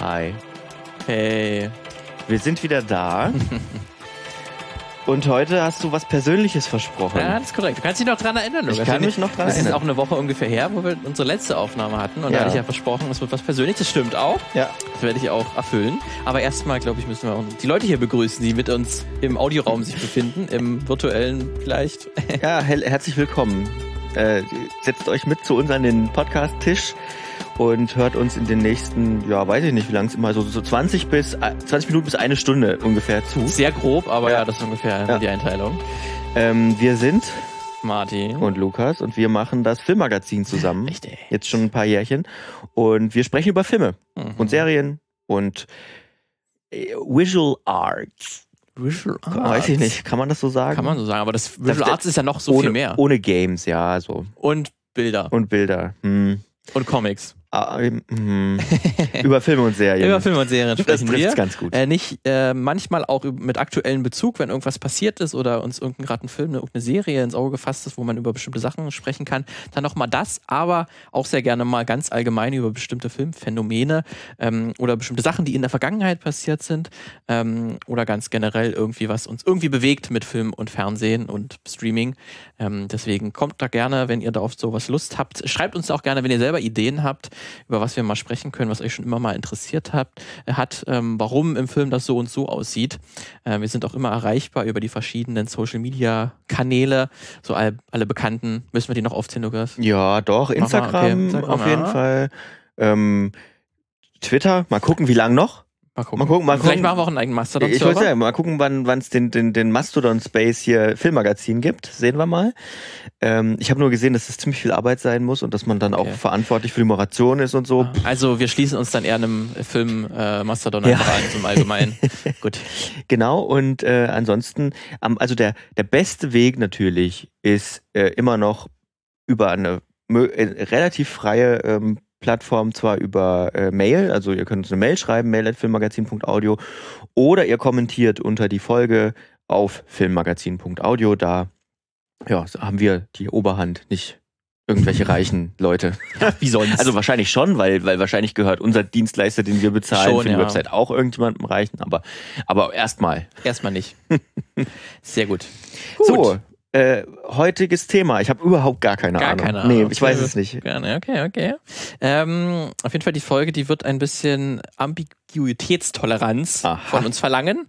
Hi. Hey. Wir sind wieder da. Und heute hast du was Persönliches versprochen. Ja, das ist korrekt. Du kannst dich noch dran erinnern, Lukas. Ich kann mich noch dran Das ist erinnern. auch eine Woche ungefähr her, wo wir unsere letzte Aufnahme hatten. Und da Ja. hatte ich ja versprochen, es wird was Persönliches. Das stimmt auch. Ja. Das werde ich auch erfüllen. Aber erstmal, glaube ich, müssen wir auch die Leute hier begrüßen, die mit uns im Audioraum sich befinden, im virtuellen vielleicht. Ja, herzlich willkommen. Äh, setzt euch mit zu uns an den Podcast-Tisch und hört uns in den nächsten, ja, weiß ich nicht, wie lang es immer so, so 20 bis äh, 20 Minuten bis eine Stunde ungefähr zu. Sehr grob, aber Ja. ja, das ist ungefähr Ja. die Einteilung. Ähm, wir sind Martin. und Lukas und wir machen das Filmmagazin zusammen. Richtig. Jetzt schon ein paar Jährchen. Und wir sprechen über Filme Mhm. und Serien und äh, Visual Arts. Visual Weiß ich nicht, kann man das so sagen? Kann man so sagen, aber das Visual Das- Arts ist ja noch so ohne, viel mehr. Ohne Games, ja, so. Und Bilder. Und Bilder. Hm. Und Comics. Ah, ähm, hm. Über Filme und Serien. Über Filme und Serien das sprechen trifft's wir. ganz gut. Äh, nicht äh, manchmal auch mit aktuellem Bezug, wenn irgendwas passiert ist oder uns irgendein gerade ein Film, eine, irgendeine Serie ins Auge gefasst ist, wo man über bestimmte Sachen sprechen kann, dann nochmal das, aber auch sehr gerne mal ganz allgemein über bestimmte Filmphänomene ähm, oder bestimmte Sachen, die in der Vergangenheit passiert sind ähm, oder ganz generell irgendwie, was uns irgendwie bewegt mit Film und Fernsehen und Streaming. Ähm, deswegen kommt da gerne, wenn ihr da auf sowas Lust habt. Schreibt uns auch gerne, wenn ihr selber Ideen habt, über was wir mal sprechen können, was euch schon immer mal interessiert habt, äh, hat, ähm, warum im Film das so und so aussieht. Äh, wir sind auch immer erreichbar über die verschiedenen Social Media Kanäle, so all, alle bekannten. Müssen wir die noch aufzählen, Lukas? Ja, doch, Instagram, okay, Instagram, auf jeden ja. Fall. Ähm, Twitter, mal gucken, wie lang noch. Mal gucken. Mal gucken, mal Vielleicht gucken. machen wir auch einen eigenen Ich wollte sagen, mal gucken, wann es den, den, den Mastodon Space hier Filmmagazin gibt. Sehen wir mal. Ähm, ich habe nur gesehen, dass das ziemlich viel Arbeit sein muss und dass man dann Okay. auch verantwortlich für die Moderation ist und so. Also wir schließen uns dann eher einem Film äh, Mastodon Ja. einfach an, zum Allgemeinen. Gut. Genau, und äh, ansonsten, also der, der beste Weg natürlich ist äh, immer noch über eine äh, relativ freie ähm, Plattform, zwar über äh, Mail, also ihr könnt uns eine Mail schreiben, mail.filmmagazin.audio, oder ihr kommentiert unter die Folge auf filmmagazin.audio, da ja, haben wir die Oberhand, nicht irgendwelche reichen Leute. Wie sonst? Also wahrscheinlich schon, weil, weil wahrscheinlich gehört unser Dienstleister, den wir bezahlen Schon, für die ja. Website auch irgendjemandem reichen, aber, aber erstmal. Erstmal nicht. Sehr gut. So, äh, heutiges Thema. Ich habe überhaupt gar keine Gar Ahnung. keine Ahnung. Nee, ich weiß es nicht. Gerne, okay, okay. Ähm, auf jeden Fall die Folge, die wird ein bisschen Ambiguitätstoleranz Aha. von uns verlangen.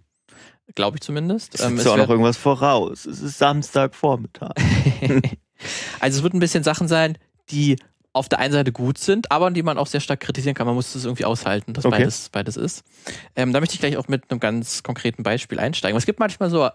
Glaube ich zumindest. Es Ähm, ist es ja auch noch irgendwas voraus. Es ist Samstagvormittag. also es wird ein bisschen Sachen sein, die auf der einen Seite gut sind, aber die man auch sehr stark kritisieren kann. Man muss das irgendwie aushalten, dass Okay. beides, beides ist. Ähm, da möchte ich gleich auch mit einem ganz konkreten Beispiel einsteigen. Es gibt manchmal so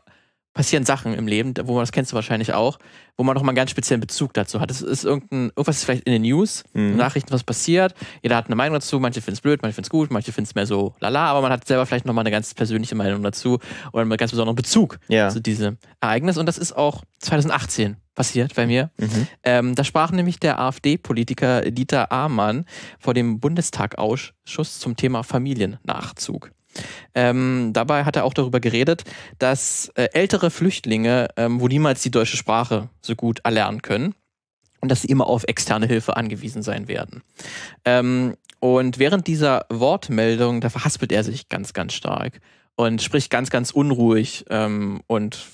passieren Sachen im Leben, wo man das kennst du wahrscheinlich auch, wo man noch mal einen ganz speziellen Bezug dazu hat. Es ist irgendein, irgendwas ist vielleicht in den News, Mhm. Nachrichten, was passiert. Jeder hat eine Meinung dazu. Manche finden es blöd, manche finden es gut, manche finden es mehr so lala, aber man hat selber vielleicht noch mal eine ganz persönliche Meinung dazu oder einen ganz besonderen Bezug Ja. zu diesem Ereignis. Und das ist auch 2018 passiert bei mir. Mhm. Ähm, da sprach nämlich der AfD-Politiker Dieter Amann vor dem Bundestagausschuss zum Thema Familiennachzug. Ähm, dabei hat er auch darüber geredet, dass äh, ältere Flüchtlinge ähm, wohl niemals die deutsche Sprache so gut erlernen können und dass sie immer auf externe Hilfe angewiesen sein werden. Ähm, und während dieser Wortmeldung, da verhaspelt er sich ganz, ganz stark und spricht ganz, ganz unruhig ähm, und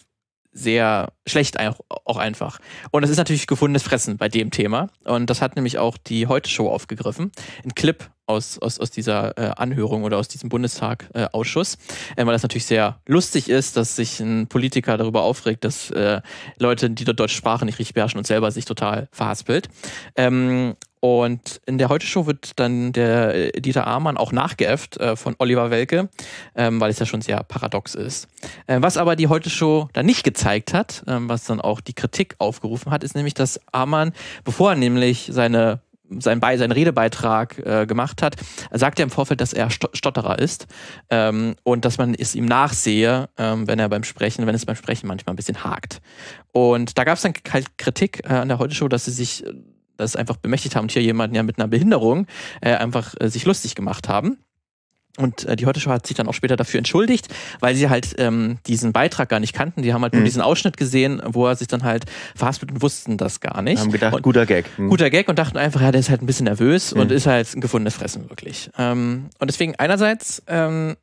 sehr schlecht auch, einfach. Und das ist natürlich gefundenes Fressen bei dem Thema. Und das hat nämlich auch die Heute-Show aufgegriffen. Ein Clip aus, aus, aus dieser äh, Anhörung oder aus diesem Bundestag-Ausschuss. Äh, weil das natürlich sehr lustig ist, dass sich ein Politiker darüber aufregt, dass äh, Leute, die dort deutsche Sprache nicht richtig beherrschen und selber sich total verhaspelt. Ähm, und in der Heute-Show wird dann der äh, Dieter Amann auch nachgeäfft äh, von Oliver Welke, ähm, weil es ja schon sehr paradox ist. Äh, was aber die Heute-Show dann nicht gezeigt hat, ähm, was dann auch die Kritik aufgerufen hat, ist nämlich, dass Amann, bevor er nämlich seine sein Be seinen Redebeitrag äh, gemacht hat, sagt er im Vorfeld, dass er Sto Stotterer ist ähm, und dass man es ihm nachsehe, ähm, wenn er beim Sprechen, wenn es beim Sprechen manchmal ein bisschen hakt. Und da gab es dann halt Kritik äh, an der Heute-Show, dass sie sich äh, das einfach bemächtigt haben und hier jemanden ja mit einer Behinderung äh, einfach äh, sich lustig gemacht haben. Und äh, die Heute Show hat sich dann auch später dafür entschuldigt, weil sie halt ähm, diesen Beitrag gar nicht kannten. Die haben halt mhm. nur diesen Ausschnitt gesehen, wo er sich dann halt verhaspelt und wussten das gar nicht. Haben gedacht, und, guter Gag. Mhm. Guter Gag und dachten einfach, ja, der ist halt ein bisschen nervös mhm. und ist halt ein gefundenes Fressen wirklich. Ähm, und deswegen einerseits ähm,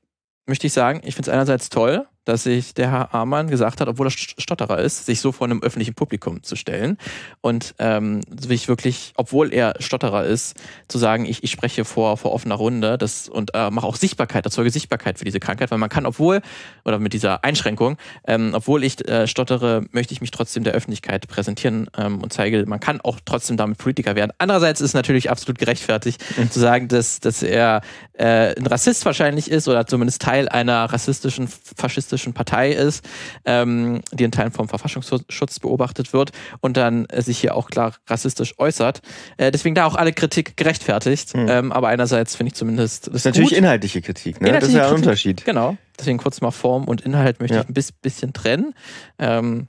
möchte ich sagen, ich finde es einerseits toll, dass sich der Herr Amann gesagt hat, obwohl er Stotterer ist, sich so vor einem öffentlichen Publikum zu stellen und ähm, sich wirklich, obwohl er Stotterer ist, zu sagen, ich, ich spreche vor, vor offener Runde das, und äh, mache auch Sichtbarkeit, erzeuge Sichtbarkeit für diese Krankheit, weil man kann, obwohl, oder mit dieser Einschränkung, ähm, obwohl ich äh, stottere, möchte ich mich trotzdem der Öffentlichkeit präsentieren ähm, und zeige, man kann auch trotzdem damit Politiker werden. Andererseits ist es natürlich absolut gerechtfertigt mhm. zu sagen, dass, dass er äh, ein Rassist wahrscheinlich ist oder zumindest Teil einer rassistischen, faschistischen faschistischen Partei ist, ähm, die in Teilen vom Verfassungsschutz beobachtet wird und dann äh, sich hier auch klar rassistisch äußert. Äh, deswegen da auch alle Kritik gerechtfertigt. Mhm. Ähm, aber einerseits finde ich zumindest. Das, ist natürlich gut. inhaltliche Kritik, ne? Inhaltliche das ist ja ein Unterschied. Genau. Deswegen kurz mal Form und Inhalt möchte ja. ich ein bisschen trennen. Ähm,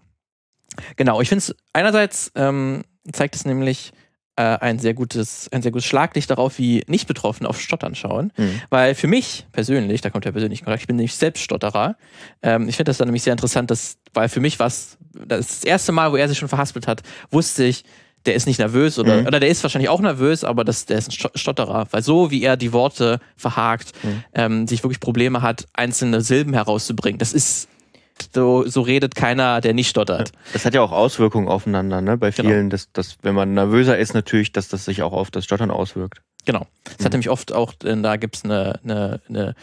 genau, ich finde es einerseits ähm, zeigt es nämlich, äh, ein sehr gutes, ein sehr gutes Schlaglicht darauf, wie nicht Betroffene auf Stottern schauen. Mhm. Weil für mich persönlich, da kommt der persönliche Kontakt, ich bin nämlich selbst Stotterer. Ähm, ich finde das dann nämlich sehr interessant, dass, weil für mich war das, das erste Mal, wo er sich schon verhaspelt hat, wusste ich, der ist nicht nervös oder, mhm. oder der ist wahrscheinlich auch nervös, aber das, der ist ein Stotterer. Weil so wie er die Worte verhakt, mhm. ähm, sich wirklich Probleme hat, einzelne Silben herauszubringen, das ist so, so redet keiner, der nicht stottert. Das hat ja auch Auswirkungen aufeinander, ne? Bei genau. vielen, genau. dass, dass, wenn man nervöser ist, natürlich, dass das sich auch auf das Stottern auswirkt. Genau. Das mhm. hat nämlich oft auch, da gibt es eine, eine, eine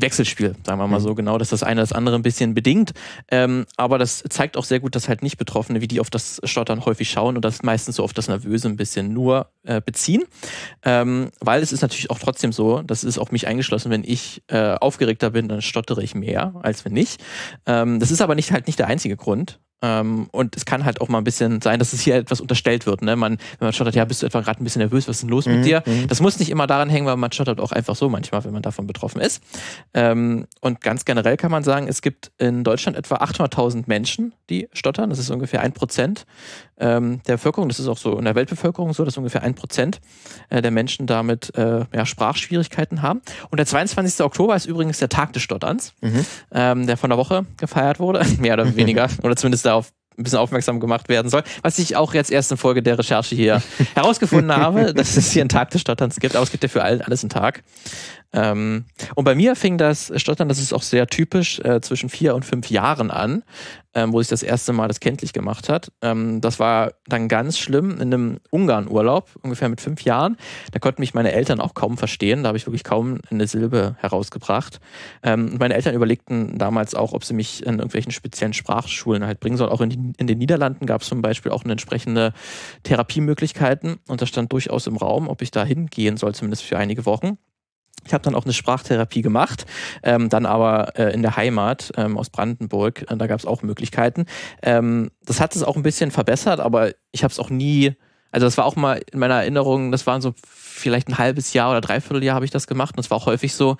Wechselspiel, sagen wir mal mhm. so genau, dass das eine das andere ein bisschen bedingt. Ähm, aber das zeigt auch sehr gut, dass halt nicht Betroffene, wie die auf das Stottern häufig schauen und das meistens so auf das Nervöse ein bisschen nur äh, beziehen. Ähm, weil es ist natürlich auch trotzdem so, das ist auch mich eingeschlossen, wenn ich äh, aufgeregter bin, dann stottere ich mehr, als wenn nicht. Ähm, das ist aber nicht halt nicht der einzige Grund. Ähm, und es kann halt auch mal ein bisschen sein, dass es hier etwas unterstellt wird. Ne? Man, wenn man stottert, ja, bist du etwa gerade ein bisschen nervös, was ist denn los mhm, mit dir? Mhm. Das muss nicht immer daran hängen, weil man stottert auch einfach so manchmal, wenn man davon betroffen ist. Ähm, und ganz generell kann man sagen, es gibt in Deutschland etwa 800.000 Menschen, die stottern. Das ist ungefähr ein Prozent ähm, der Bevölkerung. Das ist auch so in der Weltbevölkerung so, dass ungefähr ein Prozent äh, der Menschen damit äh, ja, Sprachschwierigkeiten haben. Und der 22. Oktober ist übrigens der Tag des Stotterns, mhm. ähm, der von der Woche gefeiert wurde, mehr oder weniger, oder zumindest darauf ein bisschen aufmerksam gemacht werden soll. Was ich auch jetzt erst in Folge der Recherche hier herausgefunden habe, dass es hier einen Tag des Stotterns gibt, aber es gibt ja für alle, alles einen Tag. Ähm, und bei mir fing das Stottern, das ist auch sehr typisch, äh, zwischen vier und fünf Jahren an, ähm, wo sich das erste Mal das kenntlich gemacht hat. Ähm, das war dann ganz schlimm in einem Ungarn-Urlaub, ungefähr mit fünf Jahren. Da konnten mich meine Eltern auch kaum verstehen. Da habe ich wirklich kaum eine Silbe herausgebracht. Ähm, meine Eltern überlegten damals auch, ob sie mich in irgendwelchen speziellen Sprachschulen halt bringen sollen. Auch in, die, in den Niederlanden gab es zum Beispiel auch eine entsprechende Therapiemöglichkeiten. Und das stand durchaus im Raum, ob ich da hingehen soll, zumindest für einige Wochen. Ich habe dann auch eine Sprachtherapie gemacht, ähm, dann aber äh, in der Heimat ähm, aus Brandenburg, äh, da gab es auch Möglichkeiten. Ähm, das hat es auch ein bisschen verbessert, aber ich habe es auch nie, also das war auch mal in meiner Erinnerung, das waren so vielleicht ein halbes Jahr oder dreiviertel Jahr habe ich das gemacht und es war auch häufig so,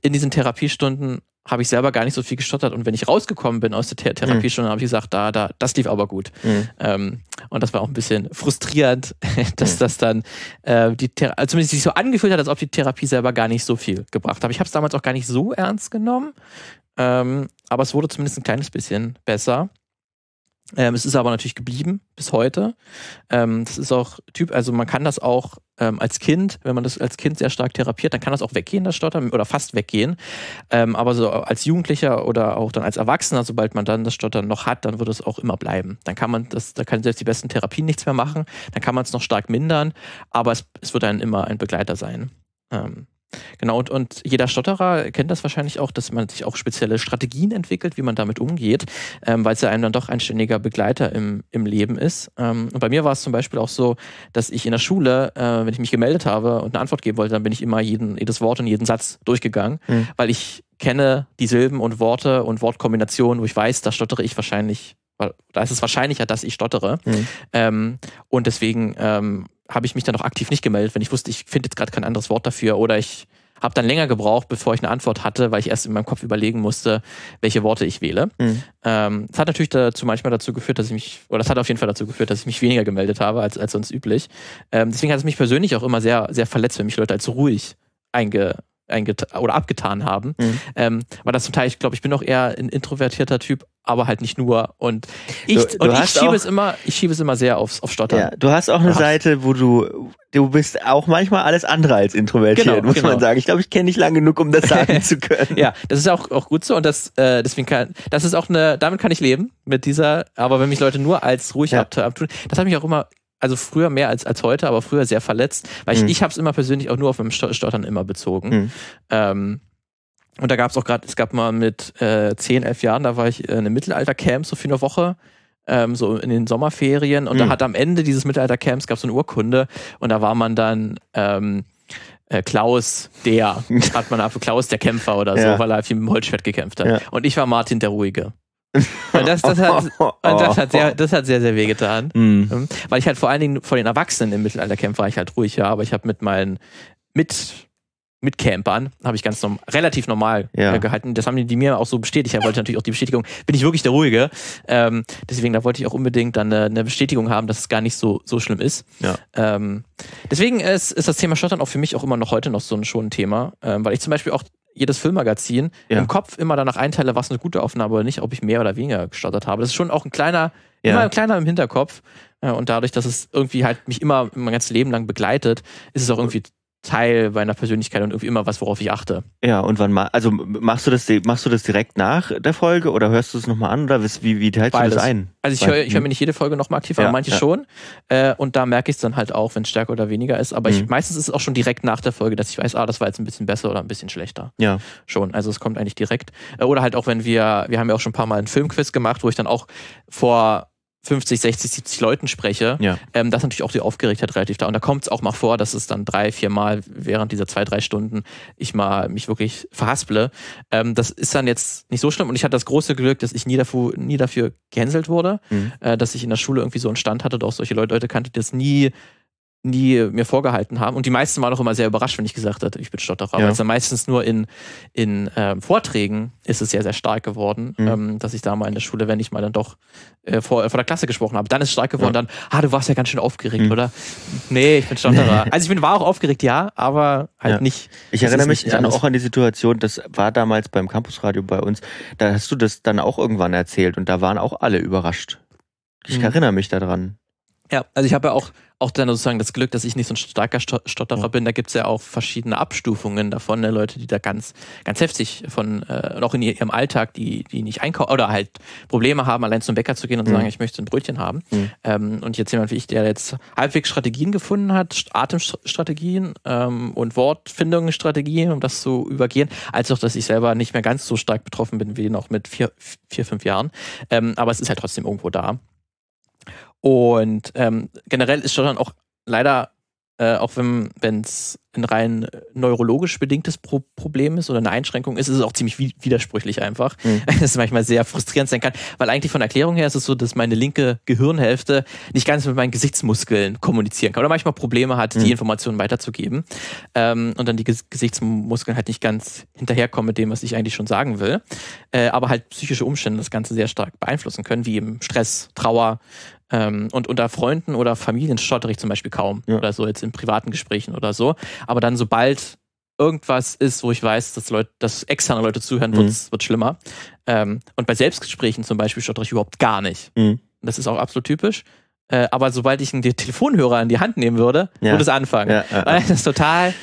in diesen Therapiestunden habe ich selber gar nicht so viel gestottert. Und wenn ich rausgekommen bin aus der Th Therapiestunde, mhm. habe ich gesagt, da, da, das lief aber gut. Mhm. Ähm, und das war auch ein bisschen frustrierend, dass mhm. das dann äh, die Thera also zumindest sich so angefühlt hat, als ob die Therapie selber gar nicht so viel gebracht hat. Ich habe es damals auch gar nicht so ernst genommen. Ähm, aber es wurde zumindest ein kleines bisschen besser. Ähm, es ist aber natürlich geblieben bis heute. Ähm, das ist auch Typ, also man kann das auch ähm, als Kind, wenn man das als Kind sehr stark therapiert, dann kann das auch weggehen, das Stottern, oder fast weggehen. Ähm, aber so als Jugendlicher oder auch dann als Erwachsener, sobald man dann das Stottern noch hat, dann wird es auch immer bleiben. Dann kann man das, da kann selbst die besten Therapien nichts mehr machen, dann kann man es noch stark mindern, aber es, es wird dann immer ein Begleiter sein. Ähm, Genau, und, und jeder Stotterer kennt das wahrscheinlich auch, dass man sich auch spezielle Strategien entwickelt, wie man damit umgeht, ähm, weil es ja einem dann doch ein ständiger Begleiter im, im Leben ist. Ähm, und bei mir war es zum Beispiel auch so, dass ich in der Schule, äh, wenn ich mich gemeldet habe und eine Antwort geben wollte, dann bin ich immer jeden, jedes Wort und jeden Satz durchgegangen, mhm. weil ich kenne die Silben und Worte und Wortkombinationen, wo ich weiß, da stottere ich wahrscheinlich, da ist es wahrscheinlicher, dass ich stottere. Mhm. Ähm, und deswegen ähm, habe ich mich dann auch aktiv nicht gemeldet, wenn ich wusste, ich finde jetzt gerade kein anderes Wort dafür oder ich habe dann länger gebraucht, bevor ich eine Antwort hatte, weil ich erst in meinem Kopf überlegen musste, welche Worte ich wähle. Mhm. Ähm, das hat natürlich dazu manchmal dazu geführt, dass ich mich, oder das hat auf jeden Fall dazu geführt, dass ich mich weniger gemeldet habe als, als sonst üblich. Ähm, deswegen hat es mich persönlich auch immer sehr, sehr verletzt, wenn mich Leute als ruhig einge, oder abgetan haben. Mhm. Ähm, weil das zum Teil, ich glaube, ich bin auch eher ein introvertierter Typ, aber halt nicht nur. Und ich, Du- du und ich schiebe auch- es immer, ich schiebe es immer sehr aufs, auf Stottern. Ja, du hast auch eine Ach. Seite, wo du, du bist auch manchmal alles andere als introvertiert, Genau, muss genau. man sagen. Ich glaube, ich kenne dich lang genug, um das sagen zu können. Ja, das ist auch, auch gut so und das, äh, deswegen kann, das ist auch eine, damit kann ich leben, mit dieser, aber wenn mich Leute nur als ruhig Ja. abtu- abtun, das hat mich auch immer, also früher mehr als, als heute, aber früher sehr verletzt, weil ich, Mhm. ich habe es immer persönlich auch nur auf meinem Sto- Stottern immer bezogen. Mhm. Ähm, und da gab es auch gerade, es gab mal mit äh, 10, 11 Jahren, da war ich äh, in einem Mittelalter-Camp so für eine Woche, ähm, so in den Sommerferien. Und da Mhm. hat am Ende dieses Mittelalter-Camps gab es so eine Urkunde und da war man dann ähm, äh, Klaus der, hat man ab Klaus der Kämpfer oder so, Ja. weil er viel mit dem Holzschwert gekämpft hat. Ja. Und ich war Martin der Ruhige. Das, das, hat, das, hat sehr, das hat sehr, sehr weh getan. Mhm. Ähm, Weil ich halt vor allen Dingen vor den Erwachsenen im Mittelaltercamp war ich halt ruhig, ja, aber ich habe mit meinen mit Mitcampern habe ich ganz norm relativ normal Ja. äh, gehalten. Das haben die, die mir auch so bestätigt. Ich wollte natürlich auch die Bestätigung, bin ich wirklich der Ruhige. Ähm, deswegen, da wollte ich auch unbedingt dann eine, eine Bestätigung haben, dass es gar nicht so, so schlimm ist. Ja. Ähm, deswegen ist, ist das Thema Stottern auch für mich auch immer noch heute noch so ein, schon ein Thema, ähm, weil ich zum Beispiel auch jedes Filmmagazin Ja. im Kopf immer danach einteile, was eine gute Aufnahme oder nicht, ob ich mehr oder weniger gestottert habe. Das ist schon auch ein kleiner, Ja. immer ein kleiner im Hinterkopf. Und dadurch, dass es irgendwie halt mich immer mein ganzes Leben lang begleitet, ist es auch irgendwie Teil meiner Persönlichkeit und irgendwie immer was, worauf ich achte. Ja, und wann ma also machst du das machst du das direkt nach der Folge oder hörst du es nochmal an oder wie, wie, teilst du Beides. das ein? Also ich höre ich hör mir nicht jede Folge nochmal aktiv, Ja, aber manche ja. schon. Äh, und da merke ich es dann halt auch, wenn es stärker oder weniger ist. Aber ich, Mhm. meistens ist es auch schon direkt nach der Folge, dass ich weiß, ah, das war jetzt ein bisschen besser oder ein bisschen schlechter. Ja. Schon. Also es kommt eigentlich direkt. Äh, Oder halt auch, wenn wir, wir haben ja auch schon ein paar Mal einen Filmquiz gemacht, wo ich dann auch vor 50, 60, 70 Leuten spreche. Ja. Ähm, das ist natürlich auch die Aufgeregtheit relativ da. Und da kommt es auch mal vor, dass es dann drei, vier Mal während dieser zwei, drei Stunden ich mal mich wirklich verhasple. Ähm, das ist dann jetzt nicht so schlimm. Und ich hatte das große Glück, dass ich nie dafür, nie dafür gehänselt wurde, Mhm. äh, dass ich in der Schule irgendwie so einen Stand hatte, und auch solche Leute, Leute kannte, die das nie nie mir vorgehalten haben. Und die meisten waren auch immer sehr überrascht, wenn ich gesagt hatte, ich bin Stotterer. Ja. Dann meistens nur in, in ähm, Vorträgen ist es sehr, sehr stark geworden, Mhm. ähm, dass ich da mal in der Schule, wenn ich mal dann doch äh, vor, vor der Klasse gesprochen habe, dann ist es stark geworden, Ja. dann, ah, du warst ja ganz schön aufgeregt, Mhm. oder? Nee, ich bin Stotterer. also ich bin, war auch aufgeregt, ja, aber halt Ja. nicht. Ich erinnere mich dann auch an die Situation, das war damals beim Campusradio bei uns, da hast du das dann auch irgendwann erzählt und da waren auch alle überrascht. Ich Mhm. erinnere mich daran. Ja, also ich habe ja auch, auch dann sozusagen das Glück, dass ich nicht so ein starker Sto- Stotterer Ja. bin. Da gibt's ja auch verschiedene Abstufungen davon, ne? Leute, die da ganz, ganz heftig von, äh, und auch in ihrem Alltag, die, die nicht einkaufen oder halt Probleme haben, allein zum Bäcker zu gehen und Mhm. sagen, ich möchte ein Brötchen haben. Mhm. Ähm, und jetzt jemand wie ich, der jetzt halbwegs Strategien gefunden hat, St- Atemstrategien ähm, und Wortfindungsstrategien, um das zu übergehen, als auch, dass ich selber nicht mehr ganz so stark betroffen bin wie noch mit vier, vier fünf Jahren. Ähm, aber es ist halt trotzdem irgendwo da. Und ähm, generell ist Stottern auch leider, äh, auch wenn es ein rein neurologisch bedingtes Pro Problem ist oder eine Einschränkung ist, ist es auch ziemlich wi widersprüchlich einfach. Mhm. Das manchmal sehr frustrierend sein kann, weil eigentlich von der Erklärung her ist es so, dass meine linke Gehirnhälfte nicht ganz mit meinen Gesichtsmuskeln kommunizieren kann oder manchmal Probleme hat, Mhm. die Informationen weiterzugeben ähm, und dann die Ges Gesichtsmuskeln halt nicht ganz hinterherkommen mit dem, was ich eigentlich schon sagen will, äh, aber halt psychische Umstände das Ganze sehr stark beeinflussen können, wie eben Stress, Trauer, ähm, und unter Freunden oder Familien stottere ich zum Beispiel kaum Ja. oder so jetzt in privaten Gesprächen oder so. Aber dann, sobald irgendwas ist, wo ich weiß, dass Leute, dass externe Leute zuhören, Mhm. wird schlimmer. Ähm, und bei Selbstgesprächen zum Beispiel stottere ich überhaupt gar nicht. Mhm. Das ist auch absolut typisch. Äh, aber sobald ich einen Telefonhörer in die Hand nehmen würde, Ja. würde es anfangen. Ja, ja, Weil Das ist total.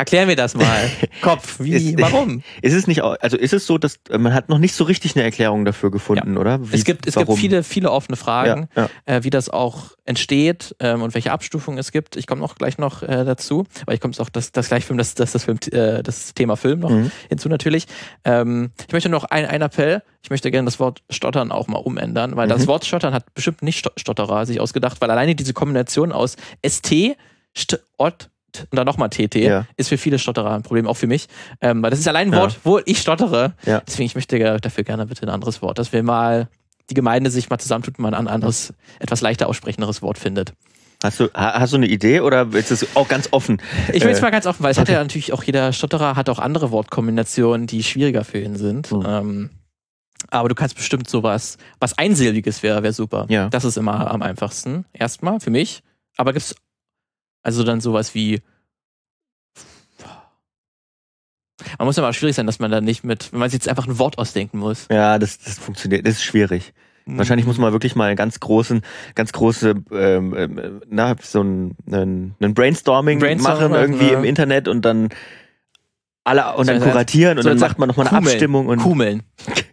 Erklär mir das mal. Kopf, wie, Ist- warum? Ist es nicht, also ist es so, dass äh, man hat noch nicht so richtig eine Erklärung dafür gefunden, oder? Wie, es gibt, es gibt viele, viele offene Fragen. Ja, ja. äh, wie das auch entsteht ähm, und welche Abstufungen es gibt. Ich komme noch gleich noch äh, dazu, weil ich komme auch das, das gleich Film, das, das, das, Film, äh, das Thema Film noch Mhm. hinzu natürlich. Ähm, ich möchte noch ein, ein Appell. Ich möchte gerne das Wort Stottern auch mal umändern, weil das Mhm. Wort Stottern hat bestimmt nicht Sto- Stotterer sich ausgedacht, weil alleine diese Kombination aus ST, St Ort und dann nochmal TT Ja. ist für viele Stotterer ein Problem, auch für mich. Ähm, weil das ist allein ein Ja. Wort, wo ich stottere. Ja. Deswegen, ich möchte dafür gerne bitte ein anderes Wort, dass wir mal die Gemeinde sich mal zusammentut und mal ein anderes, etwas leichter aussprechenderes Wort findet. Hast du, ha- hast du eine Idee oder ist es auch ganz offen? Ich will jetzt Äh, mal ganz offen, weil es hat ja natürlich auch jeder Stotterer hat auch andere Wortkombinationen, die schwieriger für ihn sind. Mhm. Ähm, aber du kannst bestimmt sowas, was Einsilbiges wäre, wäre super. Ja. Das ist immer am einfachsten. Erstmal für mich. Aber gibt's also dann sowas wie Man muss aber schwierig sein, dass man da nicht mit, wenn man sich jetzt einfach ein Wort ausdenken muss. Ja, das, das funktioniert, das ist schwierig. Wahrscheinlich muss man wirklich mal einen ganz großen, ganz große, ähm, ähm, na, so ein, ein, ein Brainstorming, Brainstorming machen irgendwie ja. im Internet und dann alle und So, dann kuratieren und dann macht man nochmal eine Kumeln. Abstimmung und Kumeln.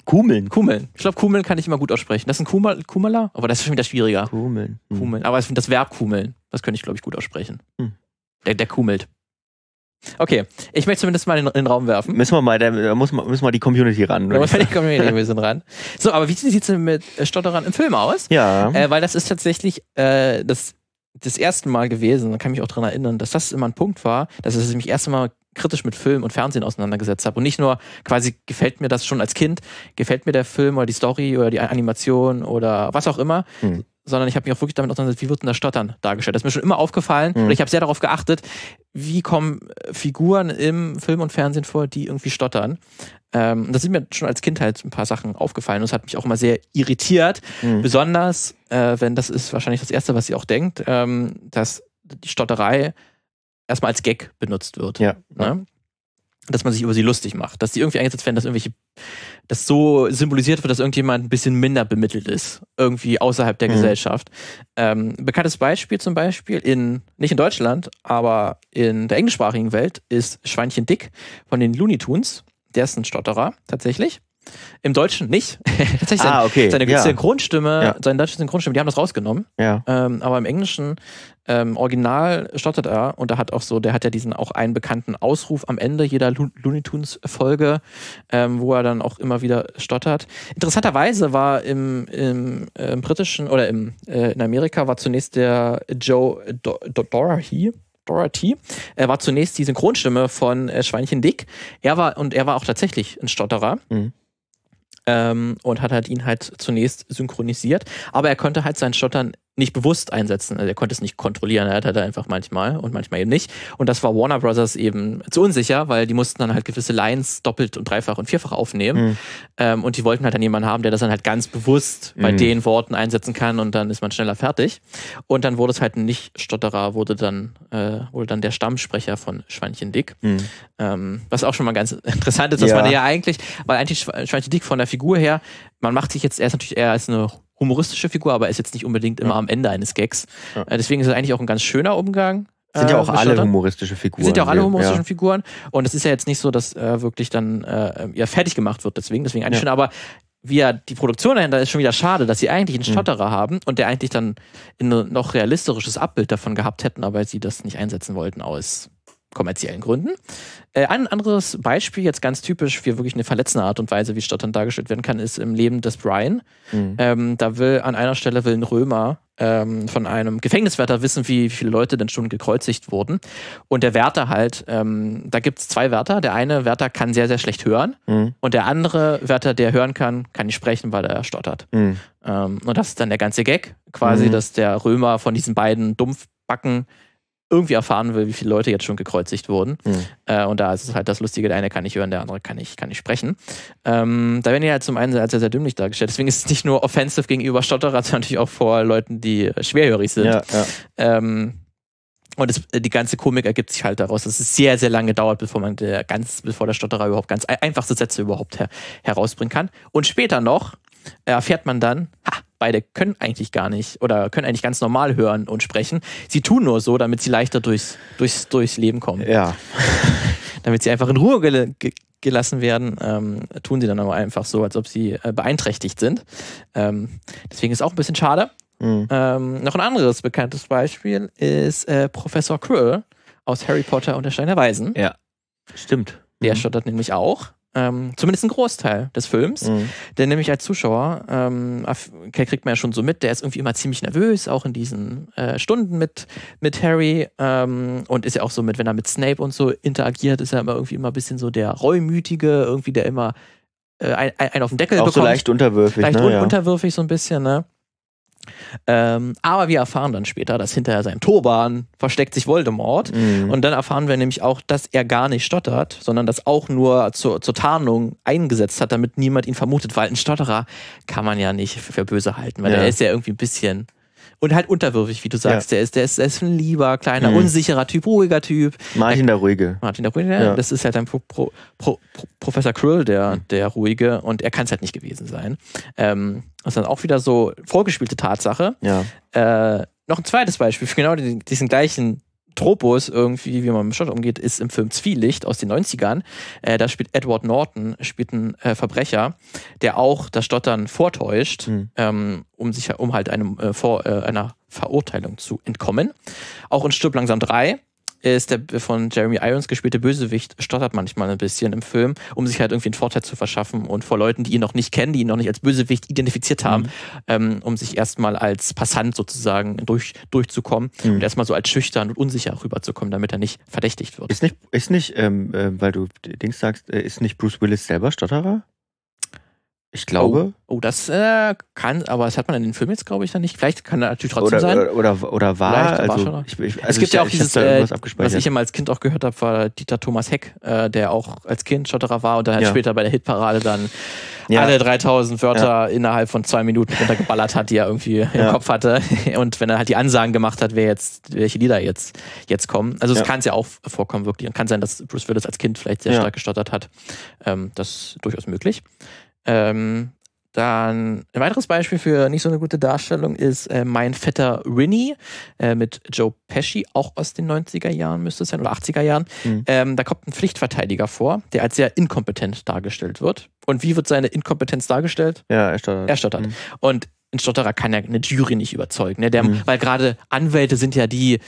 Kumeln. Kumeln. Ich glaube, Kumeln kann ich immer gut aussprechen. Das ist ein Kumel, Kumeler, aber das ist schon wieder schwieriger. Kumeln. Hm. Kumeln. Aber das Verb kumeln, das könnte ich, glaube ich, gut aussprechen. Hm. Der, der kumelt. Okay, ich möchte zumindest mal in, in den Raum werfen. Müssen wir mal, da muss man, müssen wir die Community ran. Da muss man die. Community ein bisschen ran. So, aber wie sieht es denn mit Stotterern im Film aus? Ja. Äh, weil das ist tatsächlich äh, das, das erste Mal gewesen, da kann ich mich auch daran erinnern, dass das immer ein Punkt war, dass ich mich erst einmal kritisch mit Film und Fernsehen auseinandergesetzt habe. Und nicht nur quasi gefällt mir das schon als Kind, gefällt mir der Film oder die Story oder die Animation oder was auch immer, Hm. Sondern ich habe mich auch wirklich damit auseinandergesetzt, wie wird denn das Stottern dargestellt. Das ist mir schon immer aufgefallen Hm. und ich habe sehr darauf geachtet, wie kommen äh, Figuren im Film und Fernsehen vor, die irgendwie stottern. Ähm, das sind mir schon als Kind halt ein paar Sachen aufgefallen und es hat mich auch immer sehr irritiert, Hm. Besonders, äh, wenn das ist wahrscheinlich das Erste, was sie auch denkt, ähm, dass die Stotterei erstmal als Gag benutzt wird. Ja. Ne? Dass man sich über sie lustig macht. Dass die irgendwie eingesetzt werden, dass irgendwelche, dass so symbolisiert wird, dass irgendjemand ein bisschen minder bemittelt ist. Irgendwie außerhalb der Mhm. Gesellschaft. Ähm, bekanntes Beispiel zum Beispiel in, nicht in Deutschland, aber in der englischsprachigen Welt ist Schweinchen Dick von den Looney Tunes. Der ist ein Stotterer, tatsächlich. Im Deutschen nicht. tatsächlich Ah, okay. seine ja. Synchronstimme, Ja. seine deutsche Synchronstimme, die haben das rausgenommen. ja. Ähm, aber im Englischen ähm, Original stottert er und er hat auch so, der hat ja diesen auch einen bekannten Ausruf am Ende jeder Lo Looney Tunes Folge, ähm, wo er dann auch immer wieder stottert. Interessanterweise war im, im, äh, im britischen oder im, äh, in Amerika war zunächst der Joe Do Do Dorahy. Dorothy. Er war zunächst die Synchronstimme von äh, Schweinchen Dick. Er war, und er war auch tatsächlich ein Stotterer. Mhm. Ähm, und hat halt ihn halt zunächst synchronisiert. Aber er konnte halt sein Stottern nicht bewusst einsetzen. Also er konnte es nicht kontrollieren. Er hat halt einfach manchmal und manchmal eben nicht. Und das war Warner Brothers eben zu unsicher, weil die mussten dann halt gewisse Lines doppelt und dreifach und vierfach aufnehmen. Mhm. Ähm, und die wollten halt dann jemanden haben, der das dann halt ganz bewusst bei Mhm. den Worten einsetzen kann und dann ist man schneller fertig. Und dann wurde es halt ein Nicht-Stotterer, wurde dann, äh, wurde dann der Stammsprecher von Schweinchen Dick. Mhm. Ähm, was auch schon mal ganz interessant ist, dass Ja. man ja eigentlich, weil eigentlich Schwe- Schweinchen Dick von der Figur her, man macht sich jetzt, er ist natürlich eher als eine humoristische Figur, aber er ist jetzt nicht unbedingt immer Ja. am Ende eines Gags. Ja. Äh, deswegen ist es eigentlich auch ein ganz schöner Umgang. Sind ja äh, auch alle humoristische Figuren. Sind ja auch alle humoristischen Ja. Figuren. Und es ist ja jetzt nicht so, dass äh, wirklich dann äh, ja, fertig gemacht wird, deswegen, deswegen eigentlich schön. Aber wie ja die Produktion dahinter ist schon wieder schade, dass sie eigentlich Mhm. einen Stotterer haben und der eigentlich dann ein noch realistisches Abbild davon gehabt hätten, aber sie das nicht einsetzen wollten aus kommerziellen Gründen. Äh, ein anderes Beispiel, jetzt ganz typisch für wirklich eine verletzende Art und Weise, wie Stottern dargestellt werden kann, ist im Leben des Brian. Mhm. Ähm, da will an einer Stelle will ein Römer ähm, von einem Gefängniswärter wissen, wie, viele Leute denn schon gekreuzigt wurden. Und der Wärter halt, ähm, da gibt es zwei Wärter. Der eine Wärter kann sehr, sehr schlecht hören Mhm. und der andere Wärter, der hören kann, kann nicht sprechen, weil er stottert. Mhm. Ähm, und das ist dann der ganze Gag, quasi, Mhm. dass der Römer von diesen beiden Dumpfbacken irgendwie erfahren will, wie viele Leute jetzt schon gekreuzigt wurden. Mhm. Äh, und da ist es halt das Lustige, der eine kann nicht hören, der andere kann nicht, kann nicht sprechen. Ähm, da werden die halt zum einen als sehr, sehr dümmlich dargestellt. Deswegen ist es nicht nur offensive gegenüber Stotterer, sondern natürlich auch vor Leuten, die schwerhörig sind. Ja, ja. Ähm, und es, die ganze Komik ergibt sich halt daraus, dass es sehr, sehr lange dauert, bevor man der ganz, bevor der Stotterer überhaupt ganz ein- einfachste Sätze überhaupt her, herausbringen kann. Und später noch erfährt man dann, ha, beide können eigentlich gar nicht oder können eigentlich ganz normal hören und sprechen. Sie tun nur so, damit sie leichter durchs, durchs, durchs Leben kommen. ja. Damit sie einfach in Ruhe gel ge gelassen werden, ähm, tun sie dann aber einfach so, als ob sie äh, beeinträchtigt sind. Ähm, deswegen ist auch ein bisschen schade. Mhm. Ähm, noch ein anderes bekanntes Beispiel ist äh, Professor Quirrell aus Harry Potter und der Stein der Weisen. Ja. Stimmt. Der Mhm. stottert nämlich auch. Ähm, zumindest ein Großteil des Films. Mhm. Denn nämlich als Zuschauer ähm, kriegt man ja schon so mit, der ist irgendwie immer ziemlich nervös, auch in diesen äh, Stunden mit, mit Harry. Ähm, und ist ja auch so mit, wenn er mit Snape und so interagiert, ist er immer irgendwie immer ein bisschen so der Reumütige, irgendwie der immer äh, ein, ein, einen auf den Deckel Auch bekommt. so leicht unterwürfig. leicht ne? un ja. unterwürfig so ein bisschen, ne? Ähm, aber wir erfahren dann später, dass hinter seinem Turban versteckt sich Voldemort. Mhm. Und dann erfahren wir nämlich auch, dass er gar nicht stottert, sondern das auch nur zur, zur Tarnung eingesetzt hat, damit niemand ihn vermutet, weil ein Stotterer kann man ja nicht für, böse halten, weil Ja. der ist ja irgendwie ein bisschen und halt unterwürfig, wie du sagst. Der, ist, der, ist, der ist ein lieber, kleiner, Mhm. unsicherer Typ, ruhiger Typ. Martin der Ruhige. Martin der Ruhige, Ja. das ist halt ein Pro, Pro, Pro, Professor Krill, der, der Ruhige, und er kann es halt nicht gewesen sein. Ähm, das ist dann auch wieder so vorgespielte Tatsache. Ja. Äh, noch ein zweites Beispiel für genau diesen, diesen gleichen Tropos irgendwie, wie man mit Stotter umgeht, ist im Film Zwielicht aus den 90ern. Äh, da spielt Edward Norton, spielt einen äh, Verbrecher, der auch das Stottern vortäuscht, Hm. ähm, um sich um halt einem, äh, vor, äh, einer Verurteilung zu entkommen. Auch in Stirb langsam 3 ist der von Jeremy Irons gespielte Bösewicht stottert manchmal ein bisschen im Film, um sich halt irgendwie einen Vorteil zu verschaffen und vor Leuten, die ihn noch nicht kennen, die ihn noch nicht als Bösewicht identifiziert haben, Mhm. ähm, um sich erstmal als Passant sozusagen durch, durchzukommen Mhm. und erstmal so als schüchtern und unsicher rüberzukommen, damit er nicht verdächtigt wird. Ist nicht, ist nicht ähm, äh, weil du Dings sagst, äh, ist nicht Bruce Willis selber Stotterer? Ich glaube. Oh, das äh, kann, aber das hat man in den Film jetzt, glaube ich, dann nicht. Vielleicht kann er natürlich trotzdem Oder, sein. oder, oder, oder war. Vielleicht war Also, schon- ich, ich, also es gibt ich, ja auch dieses, äh, was ich immer als Kind auch gehört habe, war Dieter Thomas Heck, äh, der auch als Kind Stotterer war und dann halt Ja. später bei der Hitparade dann Ja. alle 3000 Wörter innerhalb von zwei Minuten runtergeballert hat, die er irgendwie im Ja. Kopf hatte. Und wenn er halt die Ansagen gemacht hat, wer jetzt, welche Lieder jetzt, jetzt kommen. Also es Ja. kann es ja auch vorkommen, wirklich. Und kann sein, dass Bruce Willis als Kind vielleicht sehr Ja. stark gestottert hat. Ähm, das ist durchaus möglich. Ähm, dann ein weiteres Beispiel für nicht so eine gute Darstellung ist äh, Mein Vetter Winnie äh, mit Joe Pesci, auch aus den 90er Jahren müsste es sein, oder 80er Jahren. Mhm. Ähm, da kommt ein Pflichtverteidiger vor, der als sehr inkompetent dargestellt wird. Und wie wird seine Inkompetenz dargestellt? Ja, er stottert. Er stottert. Mhm. Und ein Stotterer kann ja eine Jury nicht überzeugen, ne? der, Mhm. weil gerade Anwälte sind ja die,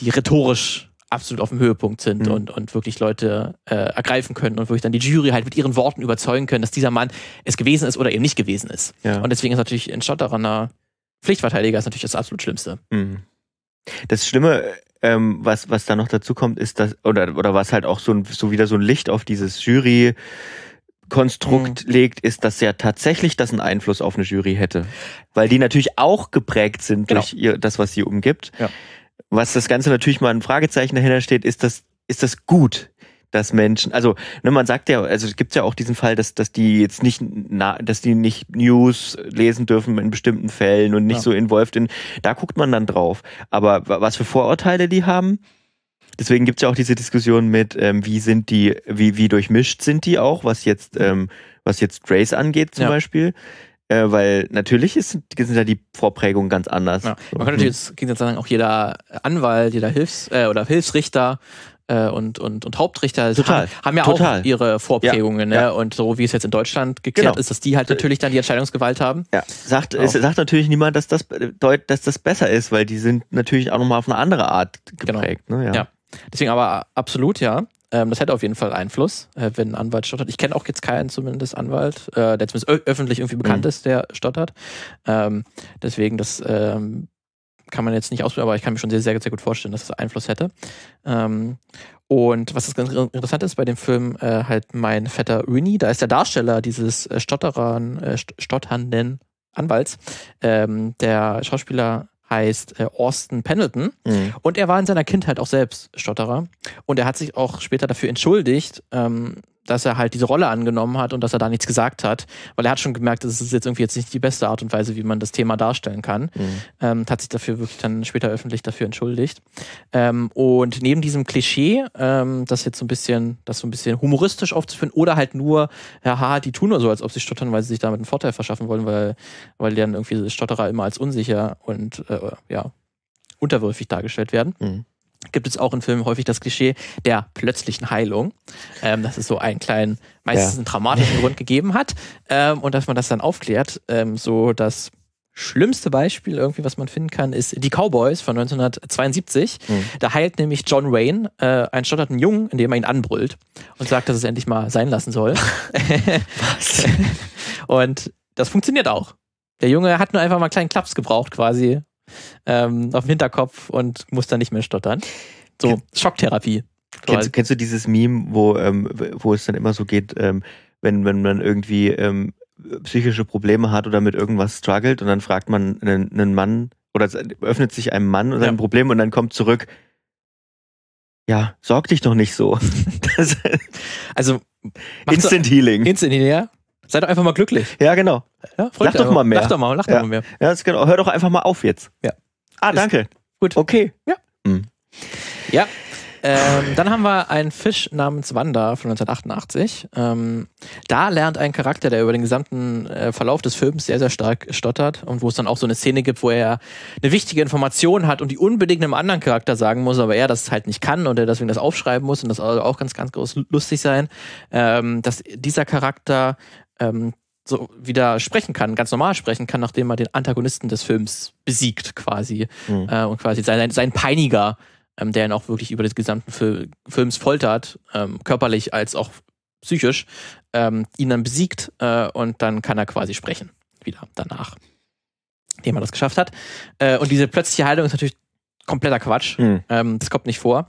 die rhetorisch absolut auf dem Höhepunkt sind Mhm. und, und wirklich Leute äh, ergreifen können und wirklich dann die Jury halt mit ihren Worten überzeugen können, dass dieser Mann es gewesen ist oder eben nicht gewesen ist. Ja. Und deswegen ist natürlich ein Stotterer ein Pflichtverteidiger ist natürlich das absolut Schlimmste. Mhm. Das Schlimme, ähm, was, was da noch dazu kommt, ist, dass, oder, oder was halt auch so, ein, so wieder so ein Licht auf dieses Jury-Konstrukt Mhm. legt, ist, dass ja tatsächlich das einen Einfluss auf eine Jury hätte. Weil die natürlich auch geprägt sind Genau. durch ihr, das, was sie umgibt. Ja. Was das Ganze natürlich mal ein Fragezeichen dahinter steht, ist das, ist das gut? dass Menschen, also ne, man sagt ja, also es gibt ja auch diesen Fall, dass, dass die jetzt nicht, na, dass die nicht News lesen dürfen in bestimmten Fällen und nicht Ja. so involviert in, da guckt man dann drauf. Aber wa- was für Vorurteile die haben, deswegen gibt es ja auch diese Diskussion mit, ähm, wie sind die, wie, wie durchmischt sind die auch, was jetzt, ähm, was jetzt Grace angeht zum Ja. Beispiel. Äh, weil natürlich ist, sind ja die Vorprägungen ganz anders. Ja. Man könnte natürlich jetzt, jetzt sagen, auch jeder Anwalt, jeder Hilfs- äh, oder Hilfsrichter äh, und, und, und Hauptrichter Total. haben, haben ja Total. auch ihre Vorprägungen. Ja. Ne? Und so wie es jetzt in Deutschland geklärt Genau. ist, dass die halt natürlich dann die Entscheidungsgewalt haben. Ja, sagt, Auch. es sagt natürlich niemand, dass das, äh, dass das besser ist, weil die sind natürlich auch nochmal auf eine andere Art geprägt. Ne? Ja. Ja. Deswegen aber absolut ja. Ähm, das hätte auf jeden Fall Einfluss, äh, wenn ein Anwalt stottert. Ich kenne auch jetzt keinen zumindest Anwalt, äh, der zumindest öffentlich irgendwie bekannt Mhm. ist, der stottert. Ähm, deswegen, das ähm, kann man jetzt nicht ausprobieren, aber ich kann mir schon sehr, sehr, sehr gut vorstellen, dass das Einfluss hätte. Ähm, und was das ganz interessant ist bei dem Film, äh, halt mein Vetter Winnie, da ist der Darsteller dieses äh, Stotterern, äh, st- stotternden Anwalts. Ähm, der Schauspieler heißt äh, Austin Pendleton. Mhm. Und er war in seiner Kindheit auch selbst Stotterer. Und er hat sich auch später dafür entschuldigt, ähm, dass er halt diese Rolle angenommen hat und dass er da nichts gesagt hat, weil er hat schon gemerkt, das ist jetzt irgendwie jetzt nicht die beste Art und Weise, wie man das Thema darstellen kann. Mhm. Ähm, hat sich dafür wirklich dann später öffentlich dafür entschuldigt. Ähm, und neben diesem Klischee, ähm, das jetzt so ein bisschen, das so ein bisschen humoristisch aufzuführen oder halt nur, haha, die tun nur so, als ob sie stottern, weil sie sich damit einen Vorteil verschaffen wollen, weil, weil die dann irgendwie Stotterer immer als unsicher und äh, ja, unterwürfig dargestellt werden Mhm. Gibt es auch in Filmen häufig das Klischee der plötzlichen Heilung, ähm, dass es so einen kleinen, meistens Ja. einen traumatischen Grund gegeben hat ähm, und dass man das dann aufklärt. Ähm, so das schlimmste Beispiel irgendwie, was man finden kann, ist Die Cowboys von 1972. Mhm. Da heilt nämlich John Wayne äh, einen stotternden Jungen, indem er ihn anbrüllt und sagt, dass es endlich mal sein lassen soll. Was? Und das funktioniert auch. Der Junge hat nur einfach mal einen kleinen Klaps gebraucht, quasi ähm, auf dem Hinterkopf und muss dann nicht mehr stottern. So, Schocktherapie. Kennst, kennst du dieses Meme, wo, ähm, wo es dann immer so geht, ähm, wenn, wenn man irgendwie ähm, psychische Probleme hat oder mit irgendwas struggelt und dann fragt man einen, einen Mann oder öffnet sich einem Mann und Ja. Problem und dann kommt zurück, ja, sorg dich doch nicht so. Also, Instant Healing. so, instant ja. Seid doch einfach mal glücklich. Ja, genau. Ja, Lach doch mal mehr. Lach doch mal, lach Ja. doch mal mehr. Ja, das ist genau. Hör doch einfach mal auf jetzt. Ja. Ah, danke. Gut. Okay. Ja. Ähm, dann haben wir einen Fisch namens Wanda von 1988. Ähm, da lernt ein Charakter, der über den gesamten äh, Verlauf des Films sehr, sehr stark stottert und wo es dann auch so eine Szene gibt, wo er eine wichtige Information hat und die unbedingt einem anderen Charakter sagen muss, aber er das halt nicht kann und er deswegen das aufschreiben muss und das soll auch ganz, ganz groß lustig sein, ähm, dass dieser Charakter ähm, so wieder sprechen kann, ganz normal sprechen kann, nachdem er den Antagonisten des Films besiegt quasi Mhm. äh, und quasi sein, sein Peiniger, ähm, der ihn auch wirklich über des gesamten Fil Films foltert, ähm, körperlich als auch psychisch, ähm, ihn dann besiegt äh, und dann kann er quasi sprechen wieder danach, indem er das geschafft hat. Äh, und diese plötzliche Heilung ist natürlich kompletter Quatsch. Hm. Ähm, das kommt nicht vor.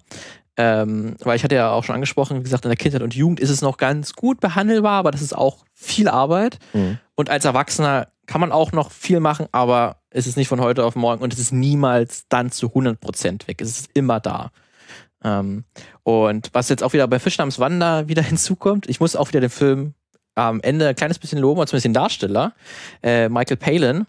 Ähm, weil ich hatte ja auch schon angesprochen, wie gesagt, in der Kindheit und Jugend ist es noch ganz gut behandelbar, aber das ist auch viel Arbeit. Hm. Und als Erwachsener kann man auch noch viel machen, aber es ist nicht von heute auf morgen und es ist niemals dann zu 100% weg. Es ist immer da. Ähm, und was jetzt auch wieder bei Fisch namens Wanda wieder hinzukommt, ich muss auch wieder den Film am Ende ein kleines bisschen loben, zumindest den Darsteller, äh, Michael Palin.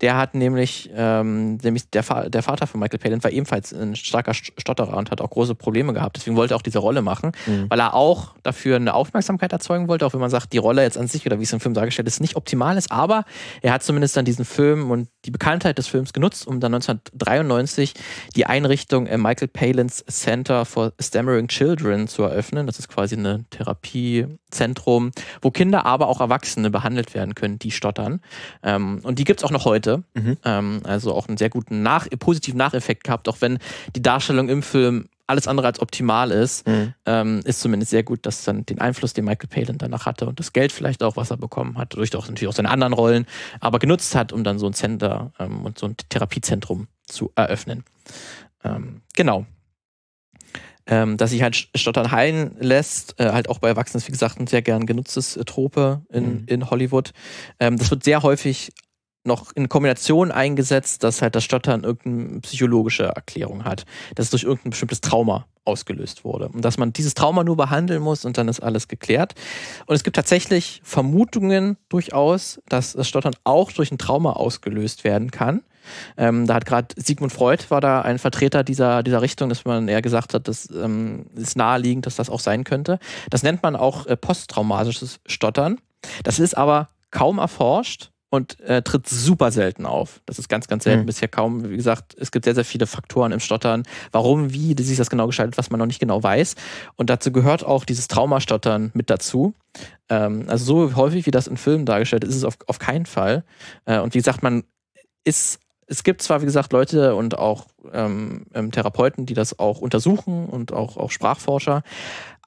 Der hat nämlich, ähm, nämlich der, Fa der Vater von Michael Palin war ebenfalls ein starker St- Stotterer und hat auch große Probleme gehabt. Deswegen wollte er auch diese Rolle machen, Mhm. weil er auch dafür eine Aufmerksamkeit erzeugen wollte, auch wenn man sagt, die Rolle jetzt an sich oder wie es im Film dargestellt ist, nicht optimal ist, aber er hat zumindest dann diesen Film und die Bekanntheit des Films genutzt, um dann 1993 die Einrichtung äh, Michael Palins Center for Stammering Children zu eröffnen. Das ist quasi ein Therapiezentrum, wo Kinder, aber auch Erwachsene behandelt werden können, die stottern. Ähm, und die gibt's auch noch heute. Mhm. Ähm, also auch einen sehr guten Nach positiven Nacheffekt gehabt, auch wenn die Darstellung im Film alles andere als optimal ist, Mhm. ähm, ist zumindest sehr gut, dass dann den Einfluss, den Michael Palin danach hatte und das Geld vielleicht auch, was er bekommen hat, durch auch natürlich auch seine anderen Rollen, aber genutzt hat, um dann so ein Center ähm, und so ein Therapiezentrum zu eröffnen. Ähm, genau. Ähm, dass sich halt Stottern heilen lässt, äh, halt auch bei Erwachsenen, wie gesagt, ein sehr gern genutztes äh, Trope in, Mhm. in Hollywood. Ähm, das wird sehr häufig noch in Kombination eingesetzt, dass halt das Stottern irgendeine psychologische Erklärung hat, dass es durch irgendein bestimmtes Trauma ausgelöst wurde. Und dass man dieses Trauma nur behandeln muss und dann ist alles geklärt. Und es gibt tatsächlich Vermutungen durchaus, dass das Stottern auch durch ein Trauma ausgelöst werden kann. Ähm, da hat gerade Sigmund Freud war da ein Vertreter dieser, dieser Richtung, dass man eher gesagt hat, das ähm, ist naheliegend, dass das auch sein könnte. Das nennt man auch äh, posttraumatisches Stottern. Das ist aber kaum erforscht und äh, tritt super selten auf. Das ist ganz, ganz selten. Hm. Bisher kaum, wie gesagt, es gibt sehr, sehr viele Faktoren im Stottern. Warum, wie sich das genau gestaltet, was man noch nicht genau weiß. Und dazu gehört auch dieses Traumastottern mit dazu. Ähm, also so häufig, wie das in Filmen dargestellt ist, ist es auf, auf keinen Fall. Äh, und wie gesagt, man ist es gibt zwar, wie gesagt, Leute und auch ähm, ähm, Therapeuten, die das auch untersuchen und auch, auch Sprachforscher,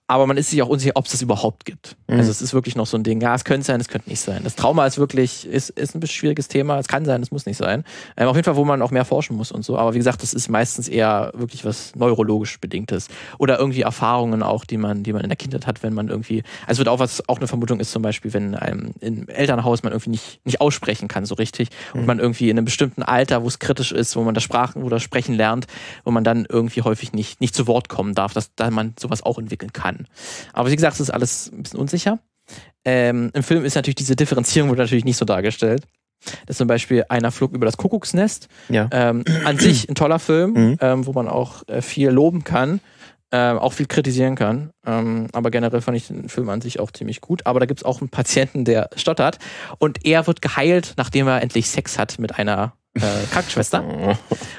aber man ist sich auch unsicher, ob es das überhaupt gibt. Mhm. Also es ist wirklich noch so ein Ding, ja, es könnte sein, es könnte nicht sein. Das Trauma ist wirklich, ist, ist ein bisschen schwieriges Thema, es kann sein, es muss nicht sein. Ähm, auf jeden Fall, wo man auch mehr forschen muss und so. Aber wie gesagt, das ist meistens eher wirklich was neurologisch bedingtes. Oder irgendwie Erfahrungen auch, die man, die man in der Kindheit hat, wenn man irgendwie, also wird auch was, auch eine Vermutung ist zum Beispiel, wenn einem im Elternhaus man irgendwie nicht, nicht aussprechen kann so richtig und Mhm. man irgendwie in einem bestimmten Alter, wo es kritisch ist, wo man das Sprachen oder Sprechen lernt, wo man dann irgendwie häufig nicht, nicht zu Wort kommen darf, dass da man sowas auch entwickeln kann. Aber wie gesagt, es ist alles ein bisschen unsicher. Ähm, Im Film ist natürlich diese Differenzierung wird natürlich nicht so dargestellt. Das ist zum Beispiel einer flog über das Kuckucksnest. Ja. Ähm, an sich ein toller Film, Mhm. ähm, wo man auch äh, viel loben kann, ähm, auch viel kritisieren kann. Ähm, aber generell fand ich den Film an sich auch ziemlich gut. Aber da gibt es auch einen Patienten, der stottert und er wird geheilt, nachdem er endlich Sex hat mit einer äh, Krankenschwester.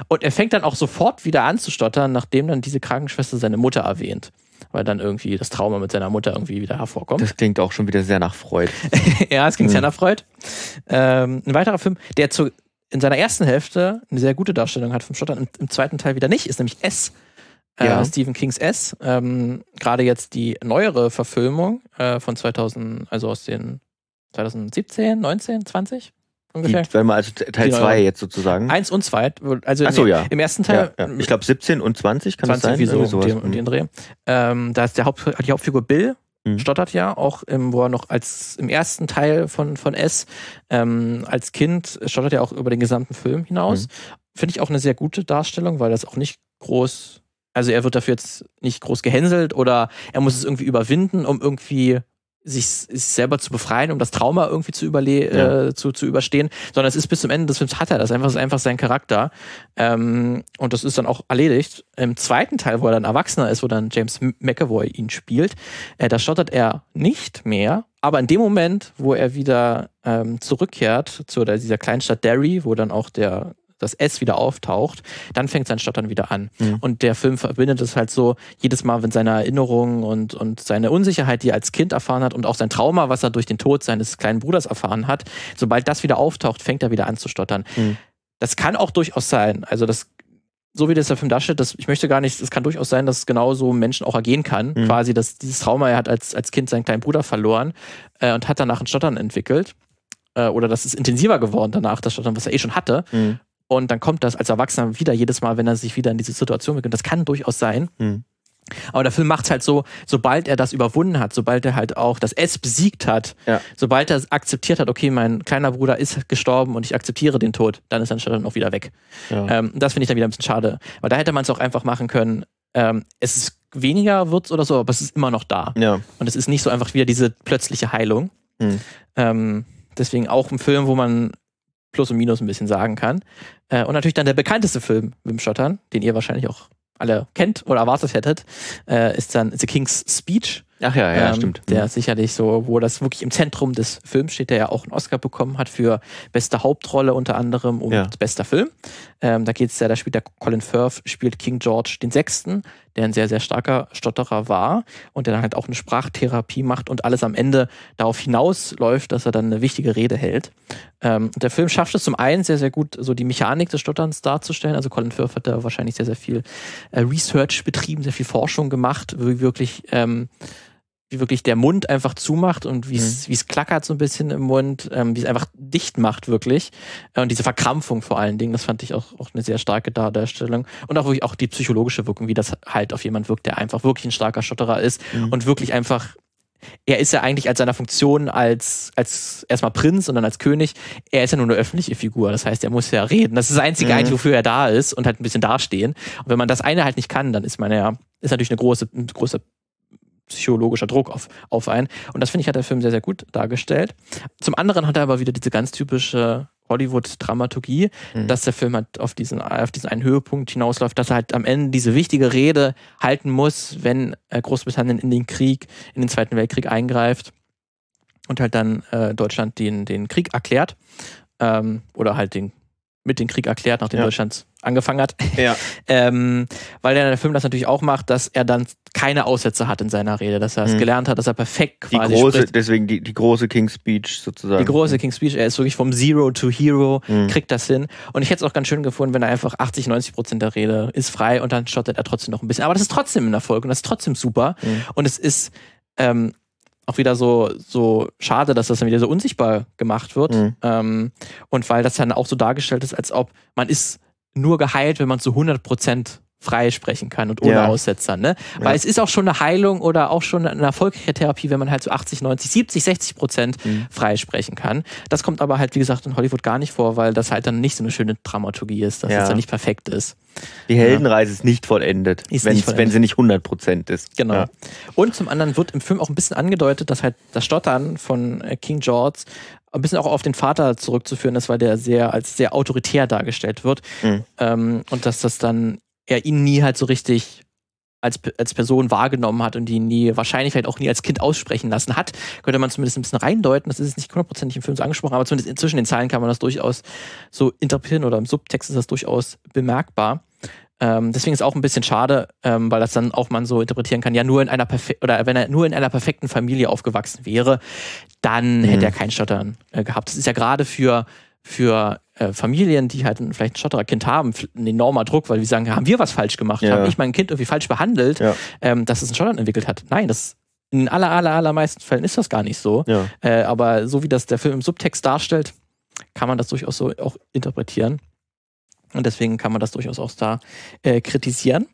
Und er fängt dann auch sofort wieder an zu stottern, nachdem dann diese Krankenschwester seine Mutter erwähnt. Weil dann irgendwie das Trauma mit seiner Mutter irgendwie wieder hervorkommt. Das klingt auch schon wieder sehr nach Freud. ja, es ging Mhm. sehr nach Freud. Ähm, ein weiterer Film, der zu, in seiner ersten Hälfte eine sehr gute Darstellung hat vom Stottern, im, im zweiten Teil wieder nicht, ist nämlich S. Äh, Ja. Stephen Kings S. Ähm, Gerade jetzt die neuere Verfilmung äh, von 2000, also aus den 2017, 19, 20 Die, ungefähr. wenn man also Teil Die 2 neue- jetzt sozusagen. Eins und zwei. Also so, nee, ja. im ersten ja, Teil ja. Ich glaube 17 und 20 kann 20 das sein? wie so Irgendwie sowas. den, den Dreh. Ähm, da ist der Haupt, die Hauptfigur Bill, Mhm. stottert ja auch, im, wo er noch als im ersten Teil von, von S ähm, als Kind stottert er auch über den gesamten Film hinaus. Mhm. Finde ich auch eine sehr gute Darstellung, weil das auch nicht groß, also er wird dafür jetzt nicht groß gehänselt oder er muss es irgendwie überwinden, um irgendwie sich, sich selber zu befreien, um das Trauma irgendwie zu, überle ja. äh, zu, zu überstehen, sondern es ist bis zum Ende des Films hat er das einfach, ist einfach sein Charakter. Ähm, und das ist dann auch erledigt. Im zweiten Teil, wo er dann Erwachsener ist, wo dann James McAvoy ihn spielt, äh, da stottert er nicht mehr. Aber in dem Moment, wo er wieder ähm, zurückkehrt zu dieser kleinen Stadt Derry, wo dann auch der das S wieder auftaucht, dann fängt sein Stottern wieder an. Mhm. Und der Film verbindet es halt so, jedes Mal, wenn seine Erinnerungen und, und seine Unsicherheit, die er als Kind erfahren hat und auch sein Trauma, was er durch den Tod seines kleinen Bruders erfahren hat, sobald das wieder auftaucht, fängt er wieder an zu stottern. Mhm. Das kann auch durchaus sein. Also das so wie das der Film darstellt, das, ich möchte gar nicht, es kann durchaus sein, dass genauso Menschen auch ergehen kann. Mhm. Quasi, dass dieses Trauma, er hat als, als Kind seinen kleinen Bruder verloren äh, und hat danach ein Stottern entwickelt. Äh, oder das ist intensiver geworden danach, das Stottern, was er eh schon hatte. Mhm. Und dann kommt das als Erwachsener wieder jedes Mal, wenn er sich wieder in diese Situation beginnt. Das kann durchaus sein. Mhm. Aber der Film macht es halt so, sobald er das überwunden hat, sobald er halt auch das S besiegt hat, ja. sobald er akzeptiert hat, okay, mein kleiner Bruder ist gestorben und ich akzeptiere den Tod, dann ist dann auch wieder weg. Ja. Ähm, das finde ich dann wieder ein bisschen schade. Weil da hätte man es auch einfach machen können, ähm, es ist weniger wird oder so, aber es ist immer noch da. Ja. Und es ist nicht so einfach wieder diese plötzliche Heilung. Mhm. Ähm, deswegen auch ein Film, wo man Plus und Minus ein bisschen sagen kann. Äh, und natürlich dann der bekannteste Film, Wim Schottern, den ihr wahrscheinlich auch alle kennt oder erwartet hättet, äh, ist dann The King's Speech. Ach ja, ja, ähm, stimmt. Der mhm. sicherlich so, wo das wirklich im Zentrum des Films steht, der ja auch einen Oscar bekommen hat für beste Hauptrolle unter anderem und ja. bester Film. Ähm, da geht es ja, da spielt der Colin Firth, spielt King George den Sechsten, der ein sehr, sehr starker Stotterer war und der dann halt auch eine Sprachtherapie macht und alles am Ende darauf hinausläuft, dass er dann eine wichtige Rede hält. Ähm, der Film schafft es zum einen sehr, sehr gut, so die Mechanik des Stotterns darzustellen. Also Colin Firth hat da wahrscheinlich sehr, sehr viel äh, Research betrieben, sehr viel Forschung gemacht, wirklich ähm, wie wirklich der Mund einfach zumacht und wie es mhm. es klackert so ein bisschen im Mund, ähm, wie es einfach dicht macht wirklich. Äh, und diese Verkrampfung vor allen Dingen, das fand ich auch, auch eine sehr starke Darstellung. Und auch wirklich auch die psychologische Wirkung, wie das halt auf jemand wirkt, der einfach wirklich ein starker Stotterer ist mhm. und wirklich einfach er ist ja eigentlich als seiner Funktion als, als erstmal Prinz und dann als König, er ist ja nur eine öffentliche Figur. Das heißt, er muss ja reden. Das ist das Einzige mhm. eigentlich, wofür er da ist und halt ein bisschen dastehen. Und wenn man das eine halt nicht kann, dann ist man ja, ist natürlich eine große, eine große psychologischer Druck auf, auf einen. Und das finde ich, hat der Film sehr, sehr gut dargestellt. Zum anderen hat er aber wieder diese ganz typische Hollywood-Dramaturgie, mhm. dass der Film halt auf diesen, auf diesen einen Höhepunkt hinausläuft, dass er halt am Ende diese wichtige Rede halten muss, wenn äh, Großbritannien in den Krieg, in den Zweiten Weltkrieg eingreift und halt dann äh, Deutschland den, den Krieg erklärt ähm, oder halt den mit dem Krieg erklärt, nachdem ja. Deutschland angefangen hat. Ja. ähm, weil der Film das natürlich auch macht, dass er dann keine Aussätze hat in seiner Rede, dass er es mhm. gelernt hat, dass er perfekt quasi die große, spricht. Deswegen die, die große King's Speech sozusagen. Die große King's Speech, er ist wirklich vom Zero to Hero, mhm. kriegt das hin. Und ich hätte es auch ganz schön gefunden, wenn er einfach 80, 90 Prozent der Rede ist frei und dann stottert er trotzdem noch ein bisschen. Aber das ist trotzdem ein Erfolg und das ist trotzdem super. Mhm. Und es ist ähm, auch wieder so, so schade, dass das dann wieder so unsichtbar gemacht wird. Mhm. Ähm, und weil das dann auch so dargestellt ist, als ob man ist nur geheilt, wenn man zu 100 Prozent frei sprechen kann und ohne ja. Aussetzer. Ne? Weil ja. es ist auch schon eine Heilung oder auch schon eine erfolgreiche Therapie, wenn man halt so 80, 90, 70, 60 Prozent mhm. frei sprechen kann. Das kommt aber halt, wie gesagt, in Hollywood gar nicht vor, weil das halt dann nicht so eine schöne Dramaturgie ist, dass ja. es dann nicht perfekt ist. Die Heldenreise ist nicht vollendet, ist nicht vollendet. wenn sie nicht 100 Prozent ist. Genau. Und zum anderen wird im Film auch ein bisschen angedeutet, dass halt das Stottern von äh, King George ein bisschen auch auf den Vater zurückzuführen ist, weil der sehr als sehr autoritär dargestellt wird. Mhm. Ähm, und dass das dann er ihn nie halt so richtig als, als Person wahrgenommen hat und ihn nie, wahrscheinlich vielleicht auch nie als Kind aussprechen lassen hat, könnte man zumindest ein bisschen reindeuten. Das ist nicht hundertprozentig im Film so angesprochen, aber zumindest inzwischen den Zeilen kann man das durchaus so interpretieren oder im Subtext ist das durchaus bemerkbar. Ähm, deswegen ist es auch ein bisschen schade, ähm, weil das dann auch man so interpretieren kann, ja, nur in einer perfekten, oder wenn er nur in einer perfekten Familie aufgewachsen wäre, dann mhm. hätte er kein Stottern äh, gehabt. Das ist ja gerade für, für äh, Familien, die halt vielleicht ein Stottererkind haben, ein enormer Druck, weil wir sagen, haben wir was falsch gemacht? Ja. Habe ich mein Kind irgendwie falsch behandelt, ja. ähm, dass es ein Stottern entwickelt hat? Nein, das in aller, aller, allermeisten Fällen ist das gar nicht so. Ja. Äh, aber so wie das der Film im Subtext darstellt, kann man das durchaus so auch interpretieren. Und deswegen kann man das durchaus auch da äh, kritisieren.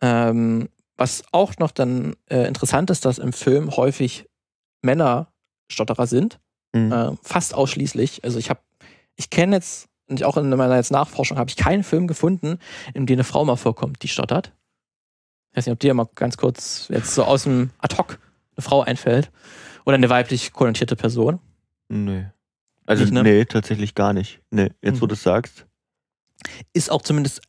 Ähm, was auch noch dann äh, interessant ist, dass im Film häufig Männer Stotterer sind. Mhm. Äh, fast ausschließlich. Also ich habe ich kenne jetzt, und auch in meiner jetzt Nachforschung habe ich keinen Film gefunden, in dem eine Frau mal vorkommt, die stottert. Ich weiß nicht, ob dir mal ganz kurz jetzt so aus dem Ad hoc eine Frau einfällt? Oder eine weiblich konnotierte Person? Nee. Also, Nicht, ne? nee, tatsächlich gar nicht. Nee, jetzt wo Mhm. du es sagst. Ist auch zumindest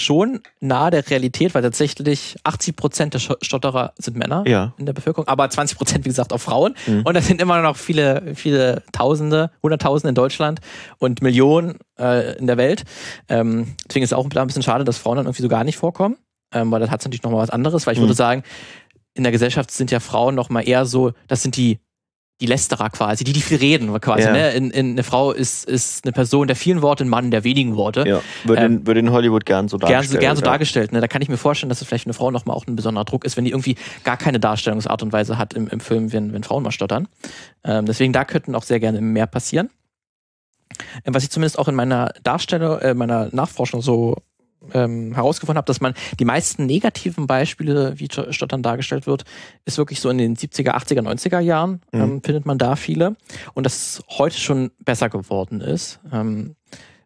schon nahe der Realität, weil tatsächlich 80 Prozent der Sto- Stotterer sind Männer Ja. in der Bevölkerung, aber 20 Prozent, wie gesagt, auch Frauen. Mhm. Und das sind immer noch viele, viele Tausende, Hunderttausende in Deutschland und Millionen äh, in der Welt. Ähm, deswegen ist es auch ein bisschen schade, dass Frauen dann irgendwie so gar nicht vorkommen, ähm, weil das hat natürlich nochmal was anderes, weil ich Mhm. würde sagen, in der Gesellschaft sind ja Frauen nochmal eher so, das sind die die Lästerer quasi, die, die viel reden quasi. Ja. Ne? In, in, eine Frau ist, ist eine Person der vielen Worte, ein Mann der wenigen Worte. Ja. Wird, in, wird in Hollywood gern so Gern, dargestellt. gern so ja. dargestellt. Ne? Da kann ich mir vorstellen, dass es vielleicht für eine Frau nochmal auch ein besonderer Druck ist, wenn die irgendwie gar keine Darstellungsart und Weise hat im, im Film, wenn, wenn Frauen mal stottern. Ähm, deswegen da könnten auch sehr gerne mehr passieren. Ähm, Was ich zumindest auch in meiner Darstellung, äh, meiner Nachforschung so ähm, herausgefunden habe, dass man die meisten negativen Beispiele, wie Sto- Stottern dargestellt wird, ist wirklich so in den 70er, 80er, 90er Jahren, Mhm. ähm, findet man da viele. Und dass es heute schon besser geworden ist. Ähm,